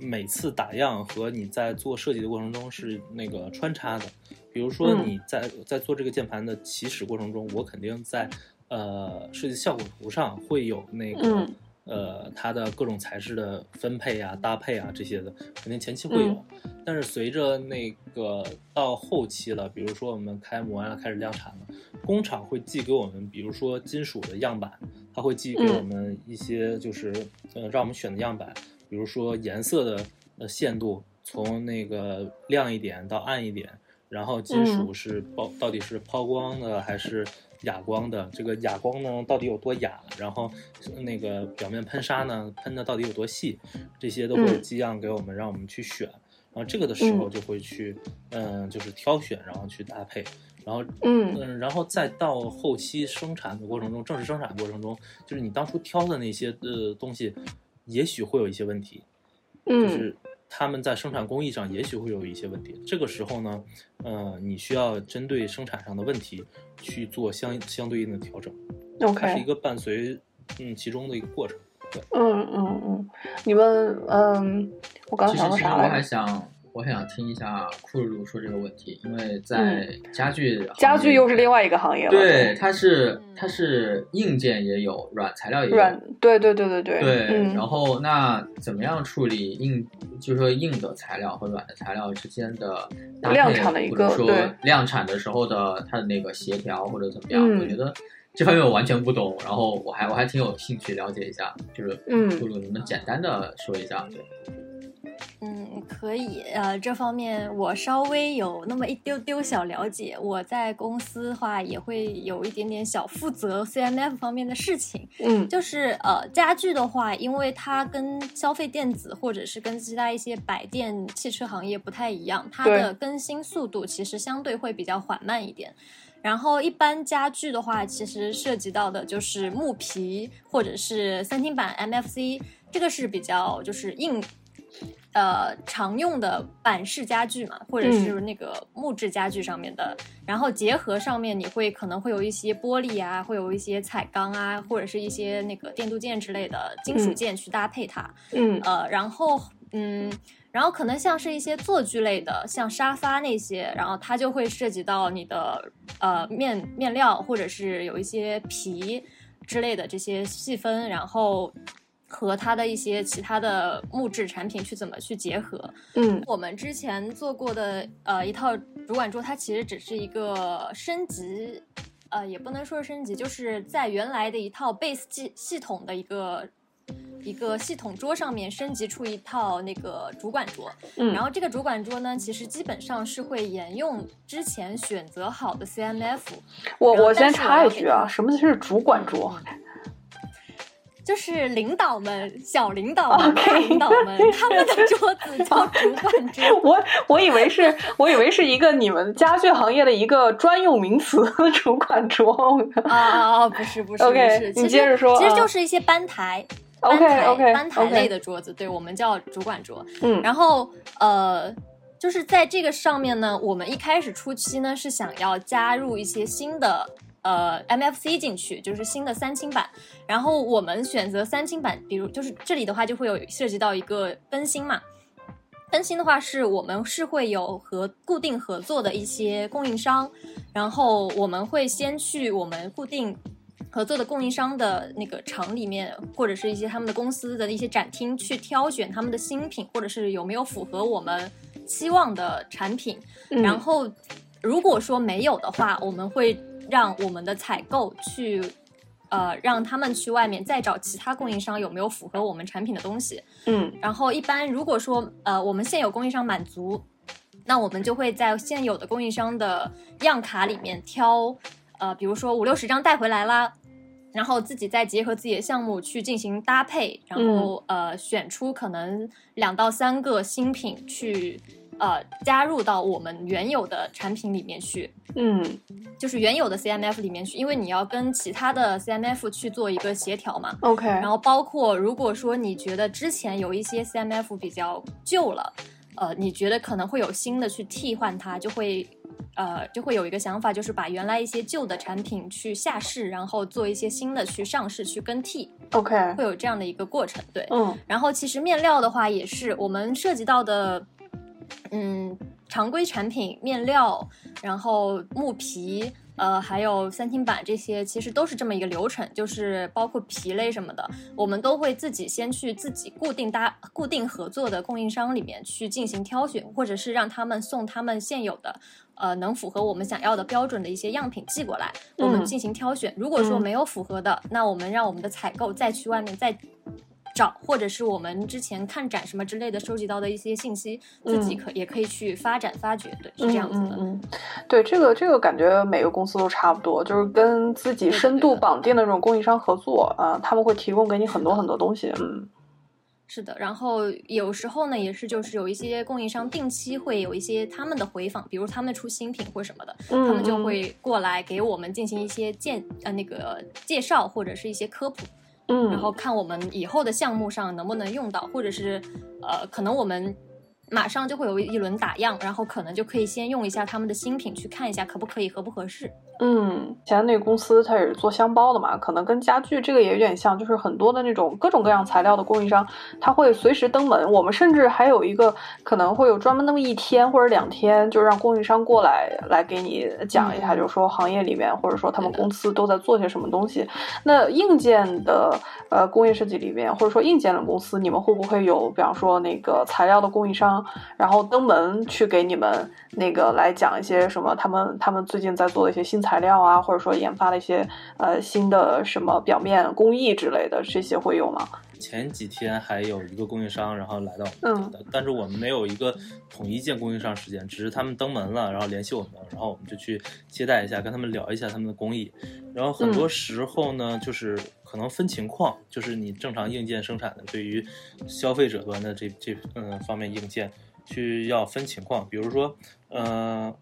每次打样和你在做设计的过程中是那个穿插的，比如说你在在做这个键盘的起始过程中，我肯定在呃设计效果图上会有那个呃它的各种材质的分配啊、搭配啊这些的，肯定前期会有。但是随着那个到后期了，比如说我们开模啊开始量产了，工厂会寄给我们，比如说金属的样板，它会寄给我们一些就是呃让我们选的样板。比如说颜色的呃限度，从那个亮一点到暗一点，然后金属是抛到底是抛光的还是哑光的？这个哑光呢到底有多哑？然后那个表面喷砂呢喷的到底有多细？这些都会寄样给我们，让我们去选。然后这个的时候就会去嗯就是挑选，然后去搭配。然后嗯嗯，然后再到后期生产的过程中，正式生产过程中，就是你当初挑的那些呃东西。也许会有一些问题，就是他们在生产工艺上也许会有一些问题。这个时候呢，呃，你需要针对生产上的问题去做相相对应的调整。OK，它是一个伴随嗯其中的一个过程。对，嗯嗯嗯，你们嗯，我刚想说啥来着？我还想。我想听一下库鲁鲁说这个问题，因为在家具家具又是另外一个行业了。对，它是它是硬件也有，软材料也有。软对对对对对。对，然后那怎么样处理硬，就是说硬的材料和软的材料之间的量产的一个说量产的时候的它的那个协调或者怎么样？我觉得这方面我完全不懂，然后我还我还挺有兴趣了解一下，就是库鲁，你们简单的说一下，对。嗯，可以。呃，这方面我稍微有那么一丢丢小了解。我在公司的话也会有一点点小负责 CMF 方面的事情。嗯，就是呃，家具的话，因为它跟消费电子或者是跟其他一些百电汽车行业不太一样，它的更新速度其实相对会比较缓慢一点。然后一般家具的话，其实涉及到的就是木皮或者是三厅板 MFC，这个是比较就是硬。呃，常用的板式家具嘛，或者是那个木质家具上面的，然后结合上面你会可能会有一些玻璃啊，会有一些彩钢啊，或者是一些那个电镀件之类的金属件去搭配它。嗯，呃，然后嗯，然后可能像是一些坐具类的，像沙发那些，然后它就会涉及到你的呃面面料或者是有一些皮之类的这些细分，然后。和它的一些其他的木质产品去怎么去结合？嗯，我们之前做过的呃一套主管桌，它其实只是一个升级，呃，也不能说是升级，就是在原来的一套 base 系系统的一个一个系统桌上面升级出一套那个主管桌。嗯，然后这个主管桌呢，其实基本上是会沿用之前选择好的 CMF。我我先插一句啊，什么是主管桌？就是领导们、小领导们、大领导们，他们的桌子 叫主管桌。我我以为是，我以为是一个你们家具行业的一个专用名词——主管桌。啊啊啊！不是不是，OK，你接着说。其实就是一些班台，OK OK，班台类的桌子，对我们叫主管桌。嗯，然后呃，就是在这个上面呢，我们一开始初期呢是想要加入一些新的。呃，MFC 进去就是新的三清版，然后我们选择三清版，比如就是这里的话就会有涉及到一个更新嘛。更新的话是我们是会有和固定合作的一些供应商，然后我们会先去我们固定合作的供应商的那个厂里面，或者是一些他们的公司的一些展厅去挑选他们的新品，或者是有没有符合我们期望的产品。然后如果说没有的话，我们会。让我们的采购去，呃，让他们去外面再找其他供应商有没有符合我们产品的东西。嗯，然后一般如果说呃我们现有供应商满足，那我们就会在现有的供应商的样卡里面挑，呃，比如说五六十张带回来啦，然后自己再结合自己的项目去进行搭配，然后呃选出可能两到三个新品去。呃，加入到我们原有的产品里面去，嗯，就是原有的 CMF 里面去，因为你要跟其他的 CMF 去做一个协调嘛。OK。然后包括如果说你觉得之前有一些 CMF 比较旧了，呃，你觉得可能会有新的去替换它，就会呃就会有一个想法，就是把原来一些旧的产品去下市，然后做一些新的去上市去更替。OK。会有这样的一个过程，对。嗯。然后其实面料的话，也是我们涉及到的。嗯，常规产品面料，然后木皮，呃，还有三厅板这些，其实都是这么一个流程，就是包括皮类什么的，我们都会自己先去自己固定搭、固定合作的供应商里面去进行挑选，或者是让他们送他们现有的，呃，能符合我们想要的标准的一些样品寄过来，我们进行挑选。如果说没有符合的，那我们让我们的采购再去外面再。找或者是我们之前看展什么之类的收集到的一些信息，自己可也可以去发展发掘，对，是这样子的。嗯，对，这个这个感觉每个公司都差不多，就是跟自己深度绑定的这种供应商合作啊，他们会提供给你很多很多东西。嗯，是的。然后有时候呢，也是就是有一些供应商定期会有一些他们的回访，比如他们出新品或什么的，他们就会过来给我们进行一些介呃那个介绍或者是一些科普。嗯，然后看我们以后的项目上能不能用到，或者是，呃，可能我们。马上就会有一轮打样，然后可能就可以先用一下他们的新品，去看一下可不可以合不合适。嗯，前那个公司它也是做箱包的嘛，可能跟家具这个也有点像，就是很多的那种各种各样材料的供应商，他会随时登门。我们甚至还有一个可能会有专门那么一天或者两天，就让供应商过来来给你讲一下，就是说行业里面或者说他们公司都在做些什么东西。那硬件的呃工业设计里面，或者说硬件的公司，你们会不会有，比方说那个材料的供应商？然后登门去给你们那个来讲一些什么，他们他们最近在做的一些新材料啊，或者说研发的一些呃新的什么表面工艺之类的，这些会有吗？前几天还有一个供应商，然后来到我嗯们的，但是我们没有一个统一见供应商时间，只是他们登门了，然后联系我们，然后我们就去接待一下，跟他们聊一下他们的工艺。然后很多时候呢，就是可能分情况，就是你正常硬件生产的，对于消费者端的这这嗯方面硬件，去要分情况，比如说，呃，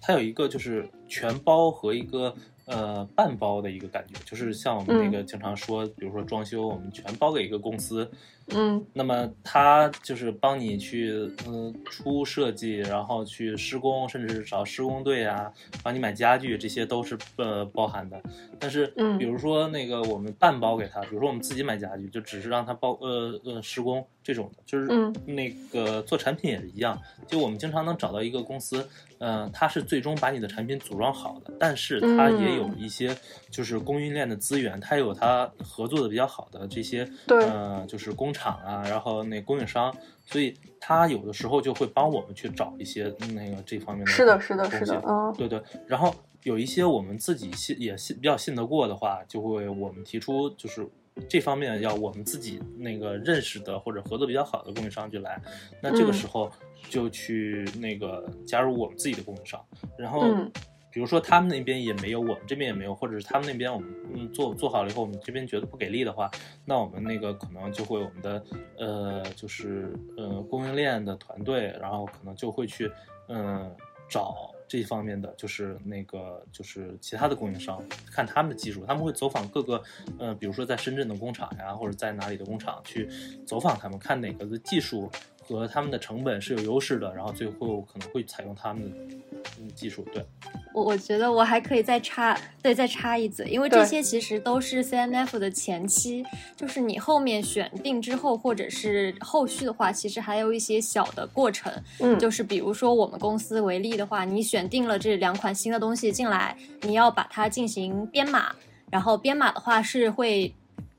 它有一个就是全包和一个呃半包的一个感觉，就是像我们那个经常说，比如说装修，我们全包给一个公司，嗯那么他就是帮你去嗯出设计，然后去施工，甚至是找施工队啊，帮你买家具，这些都是呃包含的。但是，嗯比如说那个我们半包给他，比如说我们自己买家具，就只是让他包呃呃施工这种的，就是嗯那个做产品也是一样。就我们经常能找到一个公司，呃，他是最终把你的产品组装好的，但是他也有一些就是供应链的资源，他有他合作的比较好的这些对呃就是工厂啊，然后那供应商，所以他有的时候就会帮我们去找一些嗯那个这方面的是的是的是的嗯。对对，然后有一些我们自己信也信比较信得过的话，就会我们提出就是。这方面要我们自己那个认识的或者合作比较好的供应商就来，那这个嗯。时候就去那个加入我们自己的供应商，然后嗯比如说他们那边也没有，我们这边也没有，或者是他们那边我们嗯做做好了以后，我们这边觉得不给力的话，那我们那个可能就会我们的呃就是呃供应链的团队，然后可能就会去嗯、找这方面的就是那个就是其他的供应商，看他们的技术，他们会走访各个呃比如说在深圳的工厂呀，或者在哪里的工厂去走访他们，看哪个的技术。和他们的成本是有优势的，然后最后可能会采用他们的嗯技术，对。我我觉得我还可以再插，对，再插一嘴，因为这些其实都是 CMF 的前期，就是你后面选定之后，或者是后续的话，其实还有一些小的过程，嗯就是比如说我们公司为例的话，你选定了这两款新的东西进来，你要把它进行编码，然后编码的话是会。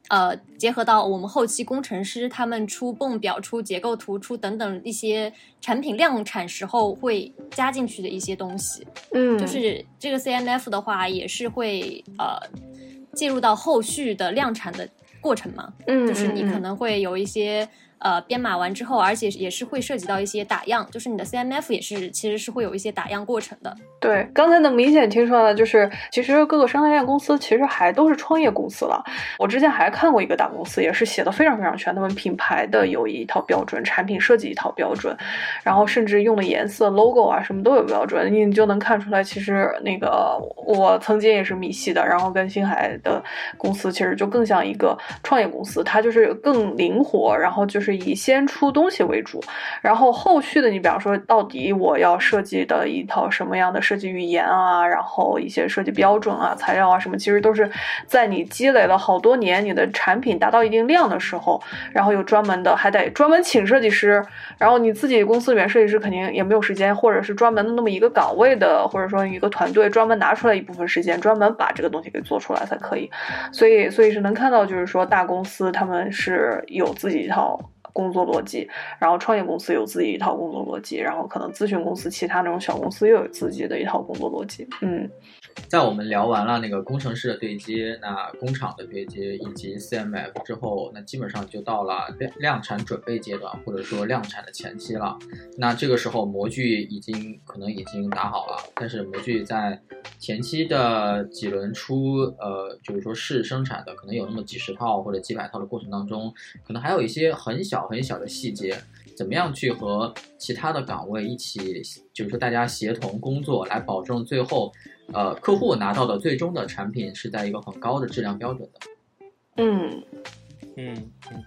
呃，结合到我们后期工程师他们出泵表、出结构图、出等等一些产品量产时候会加进去的一些东西，嗯。就是这个 CMF 的话，也是会呃介入到后续的量产的过程嘛，嗯就是你嗯。可能会有一些呃编码完之后，而且也是会涉及到一些打样，就是你的 CMF 也是其实是会有一些打样过程的。对，刚才能明显听出来，就是其实各个生态链公司其实还都是创业公司了。我之前还看过一个大公司，也是写的非常非常全，他们品牌的有一套标准，产品设计一套标准，然后甚至用的颜色、logo 啊什么都有标准，你就能看出来，其实那个我曾经也是米系的，然后跟星海的公司其实就更像一个创业公司，它就是更灵活，然后就是以先出东西为主，然后后续的你比方说，到底我要设计的一套什么样的设计语言啊，然后一些设计标准啊、材料啊什么，其实都是在你积累了好多年，你的产品达到一定量的时候，然后有专门的，还得专门请设计师，然后你自己公司里面设计师肯定也没有时间，或者是专门的那么一个岗位的，或者说一个团队专门拿出来一部分时间，专门把这个东西给做出来才可以。所以，所以是能看到，就是说大公司他们是有自己一套工作逻辑，然后创业公司有自己一套工作逻辑，然后可能咨询公司、其他那种小公司又有自己的一套工作逻辑。嗯在我们聊完了那个工程师的对接、那工厂的对接以及 CMF 之后，那基本上就到了量量产准备阶段，或者说量产的前期了。那这个时候模具已经可能已经打好了，但是模具在前期的几轮出，呃，就是说试生产的，可能有那么几十套或者几百套的过程当中，可能还有一些很小很小的细节。怎么样去和其他的岗位一起，就是说大家协同工作，来保证最后，呃，客户拿到的最终的产品是在一个很高的质量标准的。嗯嗯嗯，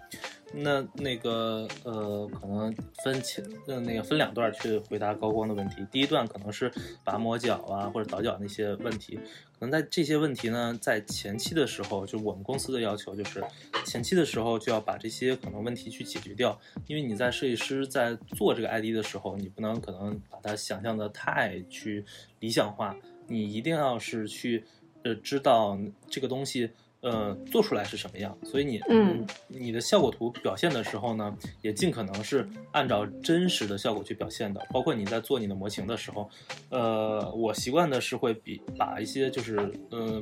那那个呃，可能分前呃那个分两段去回答高光的问题。第一段可能是拔磨脚啊或者倒脚那些问题，可能在这些问题呢，在前期的时候，就我们公司的要求就是前期的时候就要把这些可能问题去解决掉，因为你在设计师在做这个 ID 的时候，你不能可能把它想象的太去理想化，你一定要是去呃知道这个东西。呃，做出来是什么样？所以你，嗯，你的效果图表现的时候呢，也尽可能是按照真实的效果去表现的。包括你在做你的模型的时候，呃，我习惯的是会比把一些就是，呃，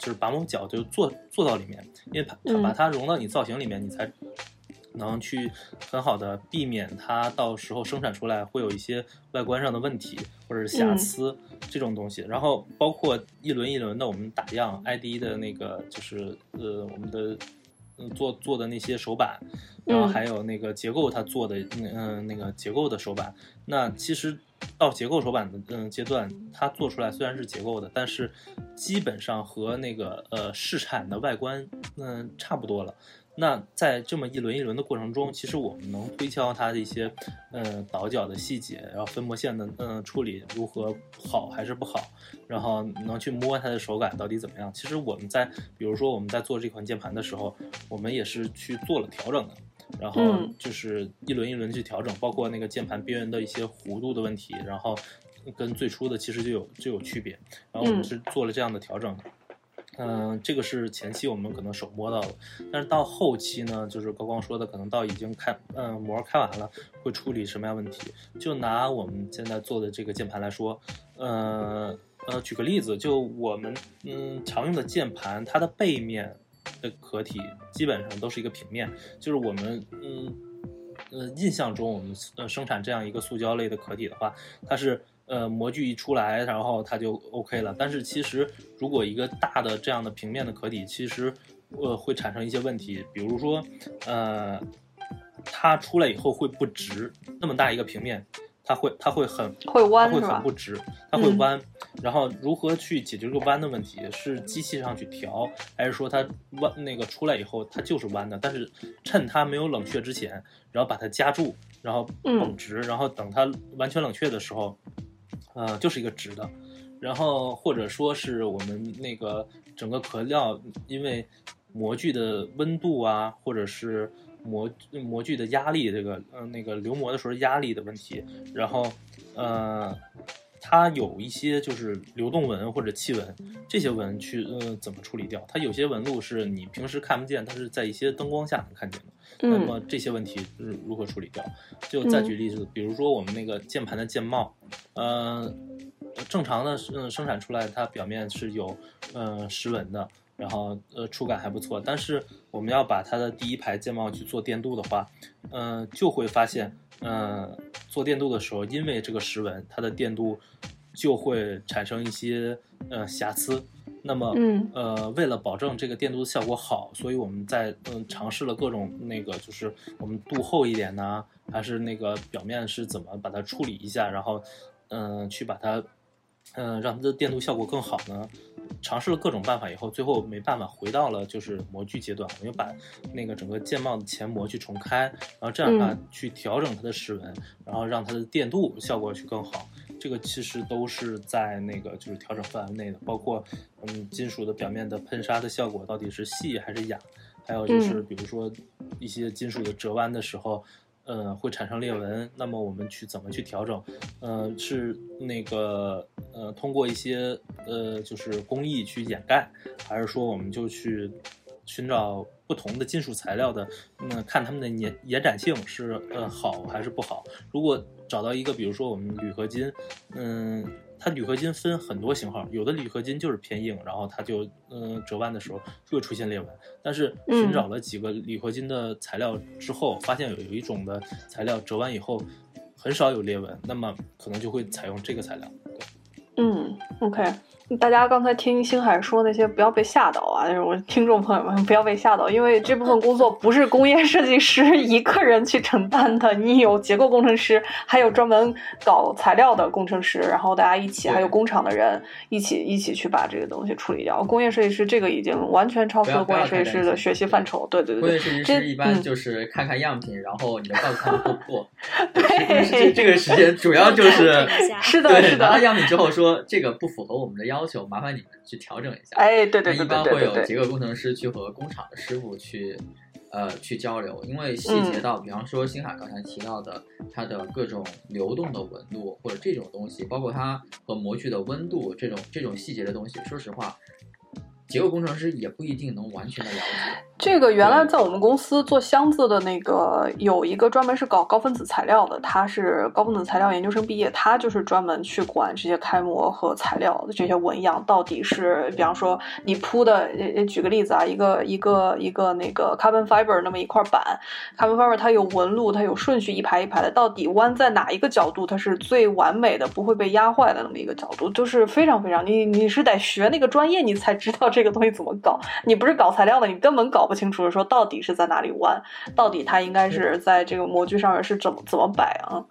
就是把某角就做做到里面，因为它嗯把它融到你造型里面，你才能去很好的避免它到时候生产出来会有一些外观上的问题或者是瑕嗯疵、这种东西。然后包括一轮一轮的我们打样 ID 的那个就是呃我们的嗯做做的那些手板，然后嗯还有那个结构它做的嗯、呃那个结构的手板，那其实到结构手板的嗯阶段，它做出来虽然是结构的，但是基本上和那个呃试产的外观嗯、差不多了。那在这么一轮一轮的过程中，其实我们能推敲它的一些呃倒角的细节，然后分模线的嗯、处理如何好还是不好，然后能去摸它的手感到底怎么样。其实我们在比如说我们在做这款键盘的时候，我们也是去做了调整的。然后嗯就是一轮一轮去调整，包括那个键盘边缘的一些弧度的问题，然后跟最初的其实就有就有区别，然后我们嗯是做了这样的调整嗯、这个是前期我们可能手摸到的，但是到后期呢，就是高光说的，可能到已经开，嗯、膜开完了，会处理什么样问题？就拿我们现在做的这个键盘来说，呃呃，举个例子，就我们嗯常用的键盘，它的背面的壳体基本上都是一个平面，就是我们嗯呃印象中我们呃生产这样一个塑胶类的壳体的话，它是呃模具一出来，然后它就 OK 了。但是其实如果一个大的这样的平面的壳体，其实呃会产生一些问题，比如说呃它出来以后会不直，那么大一个平面。它会，它会很会弯会很不直，它会嗯弯。然后如何去解决这个弯的问题？是机器上去调，还是说它弯那个出来以后它就是弯的？但是趁它没有冷却之前，然后把它夹住，然后嗯绷直，然后等它完全冷却的时候，呃，就是一个直的。然后或者说是我们那个整个壳料，因为模具的温度啊，或者是模模具的压力，这个呃那个流模的时候压力的问题，然后呃它有一些就是流动纹或者气纹，这些纹去呃怎么处理掉？它有些纹路是你平时看不见，它是在一些灯光下能看见的。那嗯么这些问题是如何处理掉？就再举例子，比如说我们那个键盘的键帽，呃，正常的嗯生产出来，它表面是有嗯石纹的，然后呃触感还不错。但是我们要把它的第一排键帽去做电镀的话，嗯，就会发现，嗯，做电镀的时候，因为这个石纹，它的电镀就会产生一些呃瑕疵。那么，嗯呃，为了保证这个电镀的效果好，所以我们在嗯尝试了各种那个，就是我们镀厚一点呢，还是那个表面是怎么把它处理一下，然后嗯、呃去把它嗯、呃让它的电镀效果更好呢？尝试了各种办法以后，最后没办法回到了就是模具阶段，我们又把那个整个键帽的前模去重开，然后这样的话嗯去调整它的石纹，然后让它的电镀效果去更好。这个其实都是在那个就是调整范围内的，包括嗯金属的表面的喷砂的效果到底是细还是哑，还有就是嗯比如说一些金属的折弯的时候，呃会产生裂纹，那么我们去怎么去调整？呃是那个呃通过一些呃就是工艺去掩盖，还是说我们就去寻找不同的金属材料的，那看它们的延延展性是呃好还是不好？如果找到一个，比如说我们铝合金，嗯，它铝合金分很多型号，有的铝合金就是偏硬，然后它就嗯折弯的时候就会出现裂纹。但是寻找了几个铝合金的材料之后，发现有有一种的材料折弯以后很少有裂纹，那么可能就会采用这个材料。嗯，OK。大家刚才听星海说那些，不要被吓到啊！就是我听众朋友们不要被吓到，因为这部分工作不是工业设计师一个人去承担的，你有结构工程师，还有专门搞材料的工程师，然后大家一起，还有工厂的人一起一起去把这个东西处理掉。工业设计师这个已经完全超出了工业设计师的学习范畴。对对对对，工业设计师一般嗯就是看看样品，然后你的告诉他们过不过。对这这个时间主要就是 是的，对是的。拿到样品之后说这个不符合我们的要求，麻烦你们去调整一下。哎，对对一般会有结构工程师去和工厂的师傅去，呃，去交流，因为细节嗯到，比方说星海刚才提到的，它的各种流动的纹路或者这种东西，包括它和模具的温度这种这种细节的东西，说实话，结构工程师也不一定能完全的了解。这个原来在我们公司做箱子的那个有一个专门是搞高分子材料的，他是高分子材料研究生毕业，他就是专门去管这些开模和材料的这些纹样到底是，比方说你铺的，举个例子啊，一个一个一个那个 carbon fiber 那么一块板，carbon fiber 它有纹路，它有顺序一排一排的，到底弯在哪一个角度它是最完美的，不会被压坏的那么一个角度，就是非常非常你你是得学那个专业，你才知道这个东西怎么搞，你不是搞材料的，你根本搞。搞不清楚说，到底是在哪里弯？到底它应该是在这个模具上面是怎么怎么摆啊？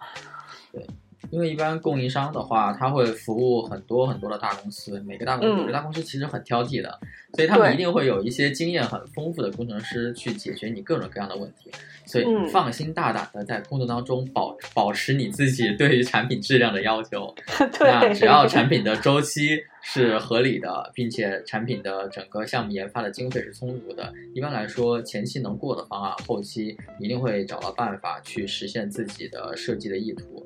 对，因为一般供应商的话，他会服务很多很多的大公司，每个大公司，每个大公司其实很挑剔的，所以他们一定会有一些经验很丰富的工程师去解决你各种各样的问题。所以放心大胆的在工作当中保保持你自己对于产品质量的要求。那只要产品的周期。是合理的，并且产品的整个项目研发的经费是充足的。一般来说，前期能过的方案，后期一定会找到办法去实现自己的设计的意图。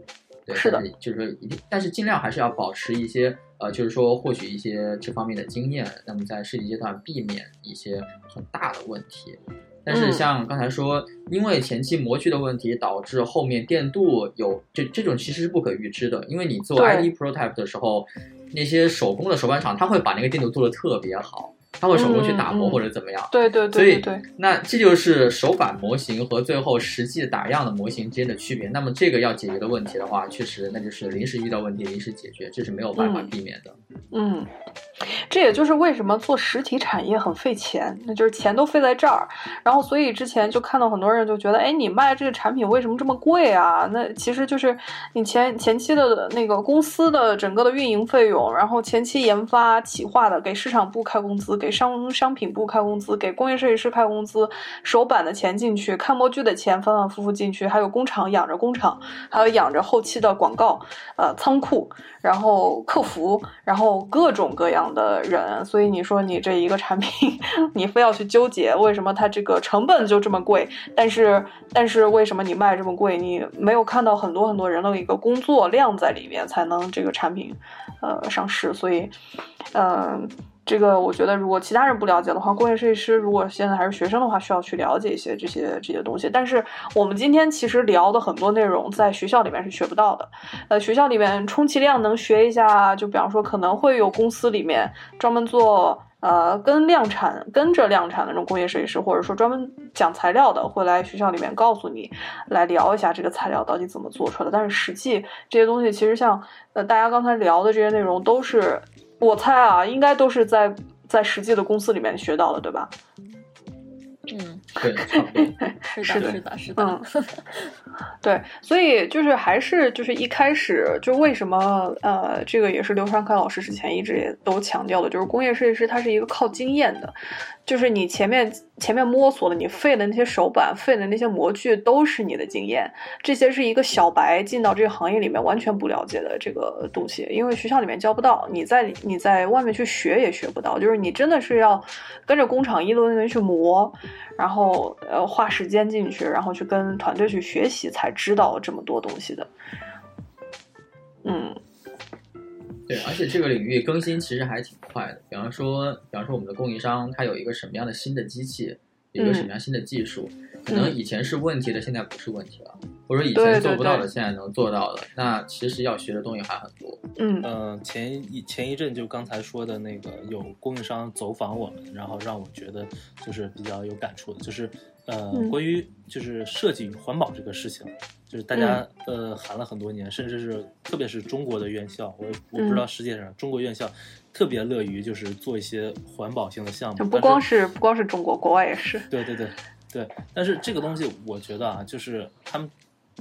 对，是的，就是说一定，但是尽量还是要保持一些呃，就是说获取一些这方面的经验，那么在设计阶段避免一些很大的问题。但是像刚才说，因为前期模具的问题导致后面电镀有这这种其实是不可预知的，因为你做 ID prototype 的时候。那些手工的手办厂，他会把那个电镀做的特别好，他会手工去打磨或者怎么样。对对对对。那这就是手板模型和最后实际打样的模型之间的区别。那么这个要解决的问题的话，确实那就是临时遇到问题临时解决，这是没有办法避免的。嗯。这也就是为什么做实体产业很费钱，那就是钱都费在这儿。然后，所以之前就看到很多人就觉得，哎，你卖这个产品为什么这么贵啊？那其实就是你前前期的那个公司的整个的运营费用，然后前期研发企划的给市场部开工资，给商商品部开工资，给工业设计师开工资，手板的钱进去，看模具的钱反反复复进去，还有工厂养着工厂，还有养着后期的广告，呃，仓库。然后客服，然后各种各样的人，所以你说你这一个产品，你非要去纠结为什么它这个成本就这么贵，但是但是为什么你卖这么贵？你没有看到很多很多人的一个工作量在里面，才能这个产品，呃，上市。所以，嗯。这个我觉得，如果其他人不了解的话，工业设计师如果现在还是学生的话，需要去了解一些这些这些东西。但是我们今天其实聊的很多内容，在学校里面是学不到的。呃，学校里面充其量能学一下，就比方说可能会有公司里面专门做呃跟量产跟着量产的那种工业设计师，或者说专门讲材料的，会来学校里面告诉你，来聊一下这个材料到底怎么做出来的。但是实际这些东西，其实像呃大家刚才聊的这些内容都是。我猜啊，应该都是在在实际的公司里面学到的，对吧？嗯，对，是的，是的，是的，嗯，对，所以就是还是就是一开始就为什么呃，这个也是刘传凯老师之前一直也都强调的，就是工业设计师他是一个靠经验的。就是你前面前面摸索的，你废的那些手板、废的那些模具，都是你的经验。这些是一个小白进到这个行业里面完全不了解的这个东西，因为学校里面教不到，你在你在外面去学也学不到。就是你真的是要跟着工厂一轮轮去磨，然后呃花时间进去，然后去跟团队去学习，才知道这么多东西的。嗯。对，而且这个领域更新其实还挺快的。比方说，比方说我们的供应商，它有一个什么样的新的机器，有一个什么样新的技术，可能以前是问题的，现在不是问题了，或者以前做不到的，现在能做到的。那其实要学的东西还很多。嗯嗯，前一前一阵就刚才说的那个，有供应商走访我们，然后让我觉得就是比较有感触的，就是。呃，关于就是设计与环保这个事情，就是大家呃喊了很多年，甚至是特别是中国的院校，我我不知道世界上中国院校特别乐于就是做一些环保性的项目，不光是不光是中国，国外也是。对对对对，但是这个东西我觉得啊，就是他们。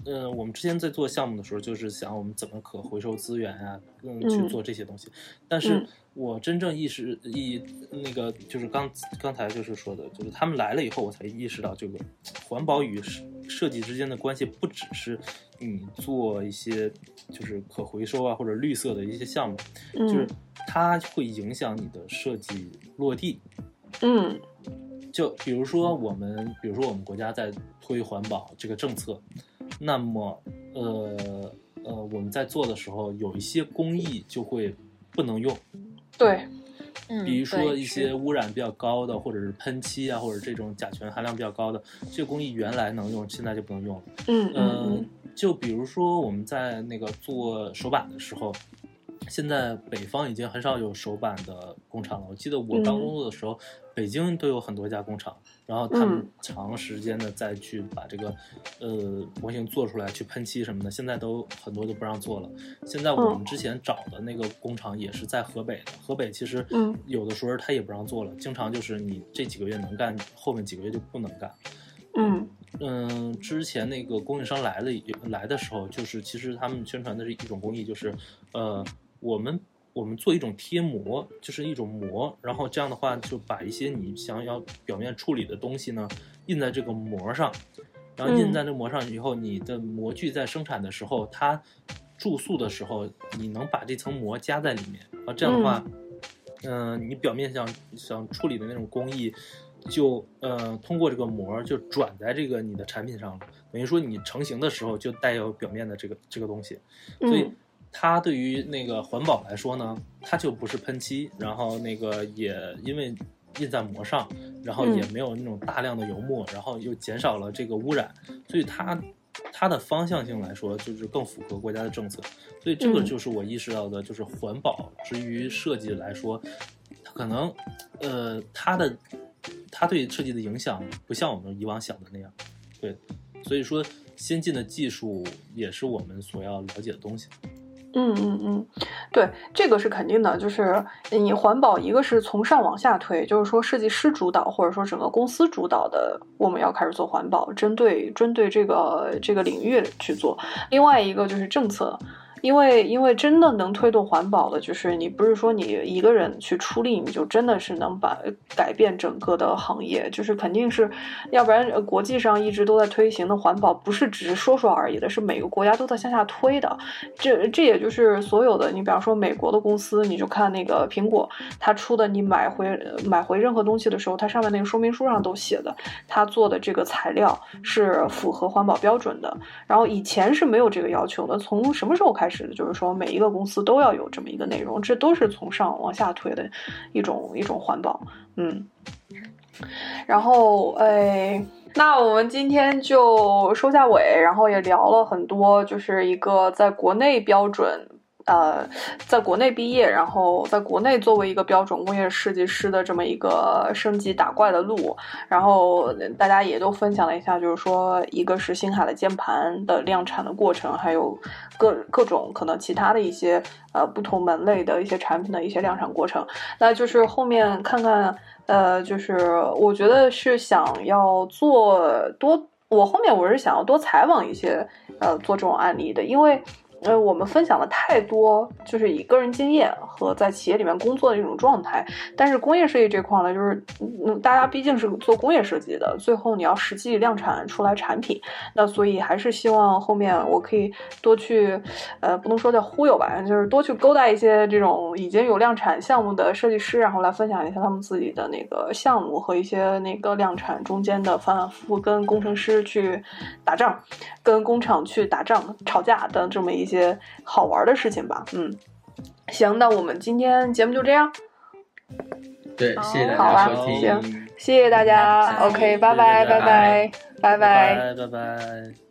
呃，我们之前在做项目的时候，就是想我们怎么可回收资源啊，嗯，去做这些东西。但是我真正意识意那个就是刚刚才就是说的，就是他们来了以后，我才意识到这个环保与设计之间的关系，不只是你做一些就是可回收啊或者绿色的一些项目，就是它会影响你的设计落地。嗯，就比如说我们，比如说我们国家在推环保这个政策。那么，呃呃，我们在做的时候，有一些工艺就会不能用。对，嗯，比如说一些污染比较高的，或者是喷漆啊，或者这种甲醛含量比较高的，这个工艺原来能用，现在就不能用了。嗯嗯嗯嗯，就比如说我们在那个做手板的时候，现在北方已经很少有手板的工厂了。我记得我刚嗯工作的时候，北京都有很多家工厂，然后他们嗯长时间的再去把这个呃模型做出来，去喷漆什么的，现在都很多都不让做了。现在我们嗯之前找的那个工厂也是在河北的，河北其实嗯有的时候他也不让做了，经常就是你这几个月能干，后面几个月就不能干。嗯嗯，之前那个供应商来了来的时候，就是其实他们宣传的是一种工艺，就是呃，我们我们做一种贴膜，就是一种膜，然后这样的话就把一些你想要表面处理的东西呢印在这个膜上，然后印嗯。在这膜上以后，你的模具在生产的时候，它注塑的时候，你能把这层膜加在里面，啊，这样的话，嗯、你表面想想处理的那种工艺。就呃通过这个膜就转在这个你的产品上了，等于说你成型的时候就带有表面的这个这个东西，所以嗯它对于那个环保来说呢，它就不是喷漆，然后那个也因为印在膜上，然后也嗯没有那种大量的油墨，然后又减少了这个污染，所以它它的方向性来说就是更符合国家的政策，所以这个嗯就是我意识到的，就是环保之于设计来说，它可能呃它的它对设计的影响不像我们以往想的那样，对，所以说先进的技术也是我们所要了解的东西。嗯嗯嗯，对，这个是肯定的。就是你环保，一个是从上往下推，就是说设计师主导，或者说整个公司主导的，我们要开始做环保，针对针对这个这个领域去做。另外一个就是政策。因为因为真的能推动环保的，就是你不是说你一个人去出力，你就真的是能把改变整个的行业，就是肯定是，要不然国际上一直都在推行的环保，不是只是说说而已的，是每个国家都在向下推的。这这也就是所有的，你比方说美国的公司，你就看那个苹果，它出的你买回买回任何东西的时候，它上面那个说明书上都写的，它做的这个材料是符合环保标准的。然后以前是没有这个要求的，从什么时候开始的？就是说每一个公司都要有这么一个内容，这都是从上往下推的一种一种环保，嗯。然后，哎，那我们今天就收下尾，然后也聊了很多，就是一个在国内标准。呃，在国内毕业，然后在国内作为一个标准工业设计师的这么一个升级打怪的路，然后大家也都分享了一下，就是说，一个是星海的键盘的量产的过程，还有各各种可能其他的一些呃不同门类的一些产品的一些量产过程。那就是后面看看，呃，就是我觉得是想要做多，我后面我是想要多采访一些呃做这种案例的，因为。呃，我们分享了太多，就是以个人经验和在企业里面工作的一种状态。但是工业设计这块呢，就是嗯，大家毕竟是做工业设计的，最后你要实际量产出来产品，那所以还是希望后面我可以多去，呃，不能说叫忽悠吧，就是多去勾搭一些这种已经有量产项目的设计师，然后来分享一下他们自己的那个项目和一些那个量产中间的反反复复跟工程师去打仗，跟工厂去打仗吵架的这么一些好玩的事情吧。嗯，行，那我们今天节目就这样，对，好谢谢大家收听。行谢谢大家。拜拜 OK，拜拜，拜拜，拜拜。拜拜拜。